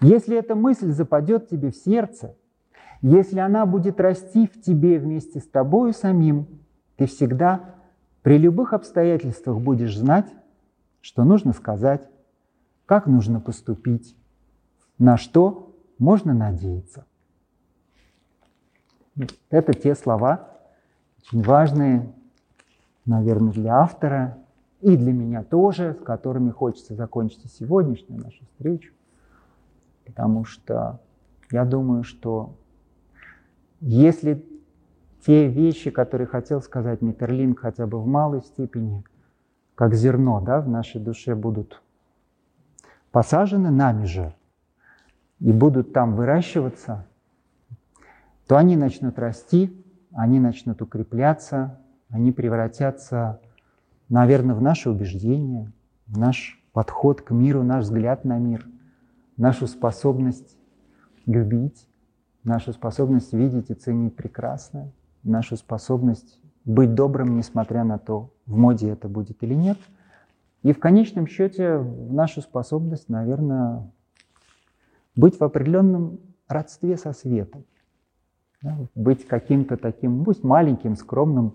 Если эта мысль западет тебе в сердце, если она будет расти в тебе вместе с тобою самим, ты всегда при любых обстоятельствах будешь знать, что нужно сказать, как нужно поступить, на что можно надеяться. Это те слова, очень важные, наверное, для автора и для меня тоже, с которыми хочется закончить сегодняшнюю нашу встречу. Потому что я думаю, что если те вещи, которые хотел сказать Миттерлинг хотя бы в малой степени, как зерно да, в нашей душе будут посажены нами же и будут там выращиваться, то они начнут расти, они начнут укрепляться, они превратятся, наверное, в наше убеждение, в наш подход к миру, наш взгляд на мир, нашу способность любить, нашу способность видеть и ценить прекрасное, нашу способность быть добрым, несмотря на то, в моде это будет или нет. И в конечном счете нашу способность, наверное, быть в определенном родстве со светом. Да, быть каким-то таким, пусть маленьким, скромным,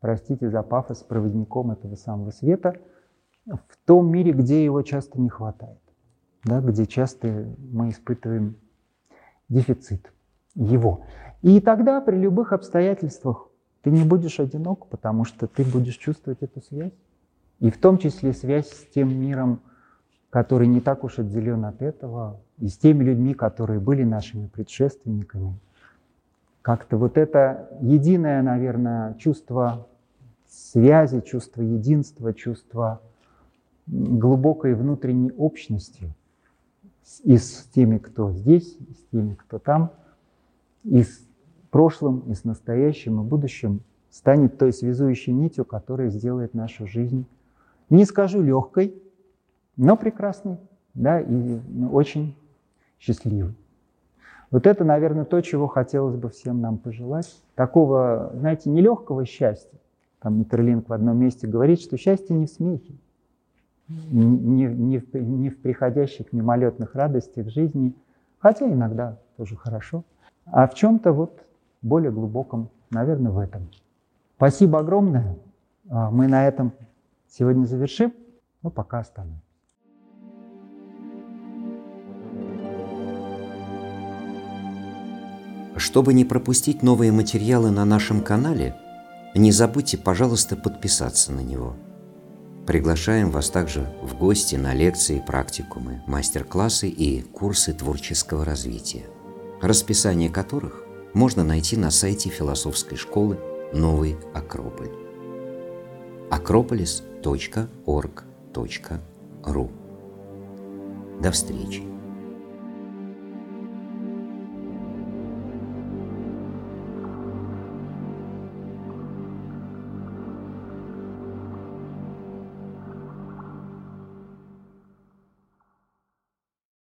простите за пафос, проводником этого самого света в том мире, где его часто не хватает, да, где часто мы испытываем дефицит его. И тогда при любых обстоятельствах ты не будешь одинок, потому что ты будешь чувствовать эту связь. И в том числе связь с тем миром, который не так уж отделен от этого, и с теми людьми, которые были нашими предшественниками. Как-то вот это единое, наверное, чувство связи, чувство единства, чувство глубокой внутренней общности и с теми, кто здесь, и с теми, кто там, и с прошлым, и с настоящим, и будущим станет той связующей нитью, которая сделает нашу жизнь, не скажу легкой, но прекрасной, да, и очень счастливой. Вот это, наверное, то, чего хотелось бы всем нам пожелать. Такого, знаете, нелегкого счастья. Там Митерлинг в одном месте говорит, что счастье не в смехе, не, не, в, не в приходящих мимолетных радостях жизни, хотя иногда тоже хорошо, а в чем-то вот более глубоком, наверное, в этом. Спасибо огромное. А, мы на этом сегодня завершим, но пока остановимся. Чтобы не пропустить новые материалы на нашем канале, не забудьте, пожалуйста, подписаться на него. Приглашаем вас также в гости на лекции, практикумы, мастер-классы и курсы творческого развития, расписание которых можно найти на сайте философской школы «Новый Акрополь» акрополис.орг.ру До встречи!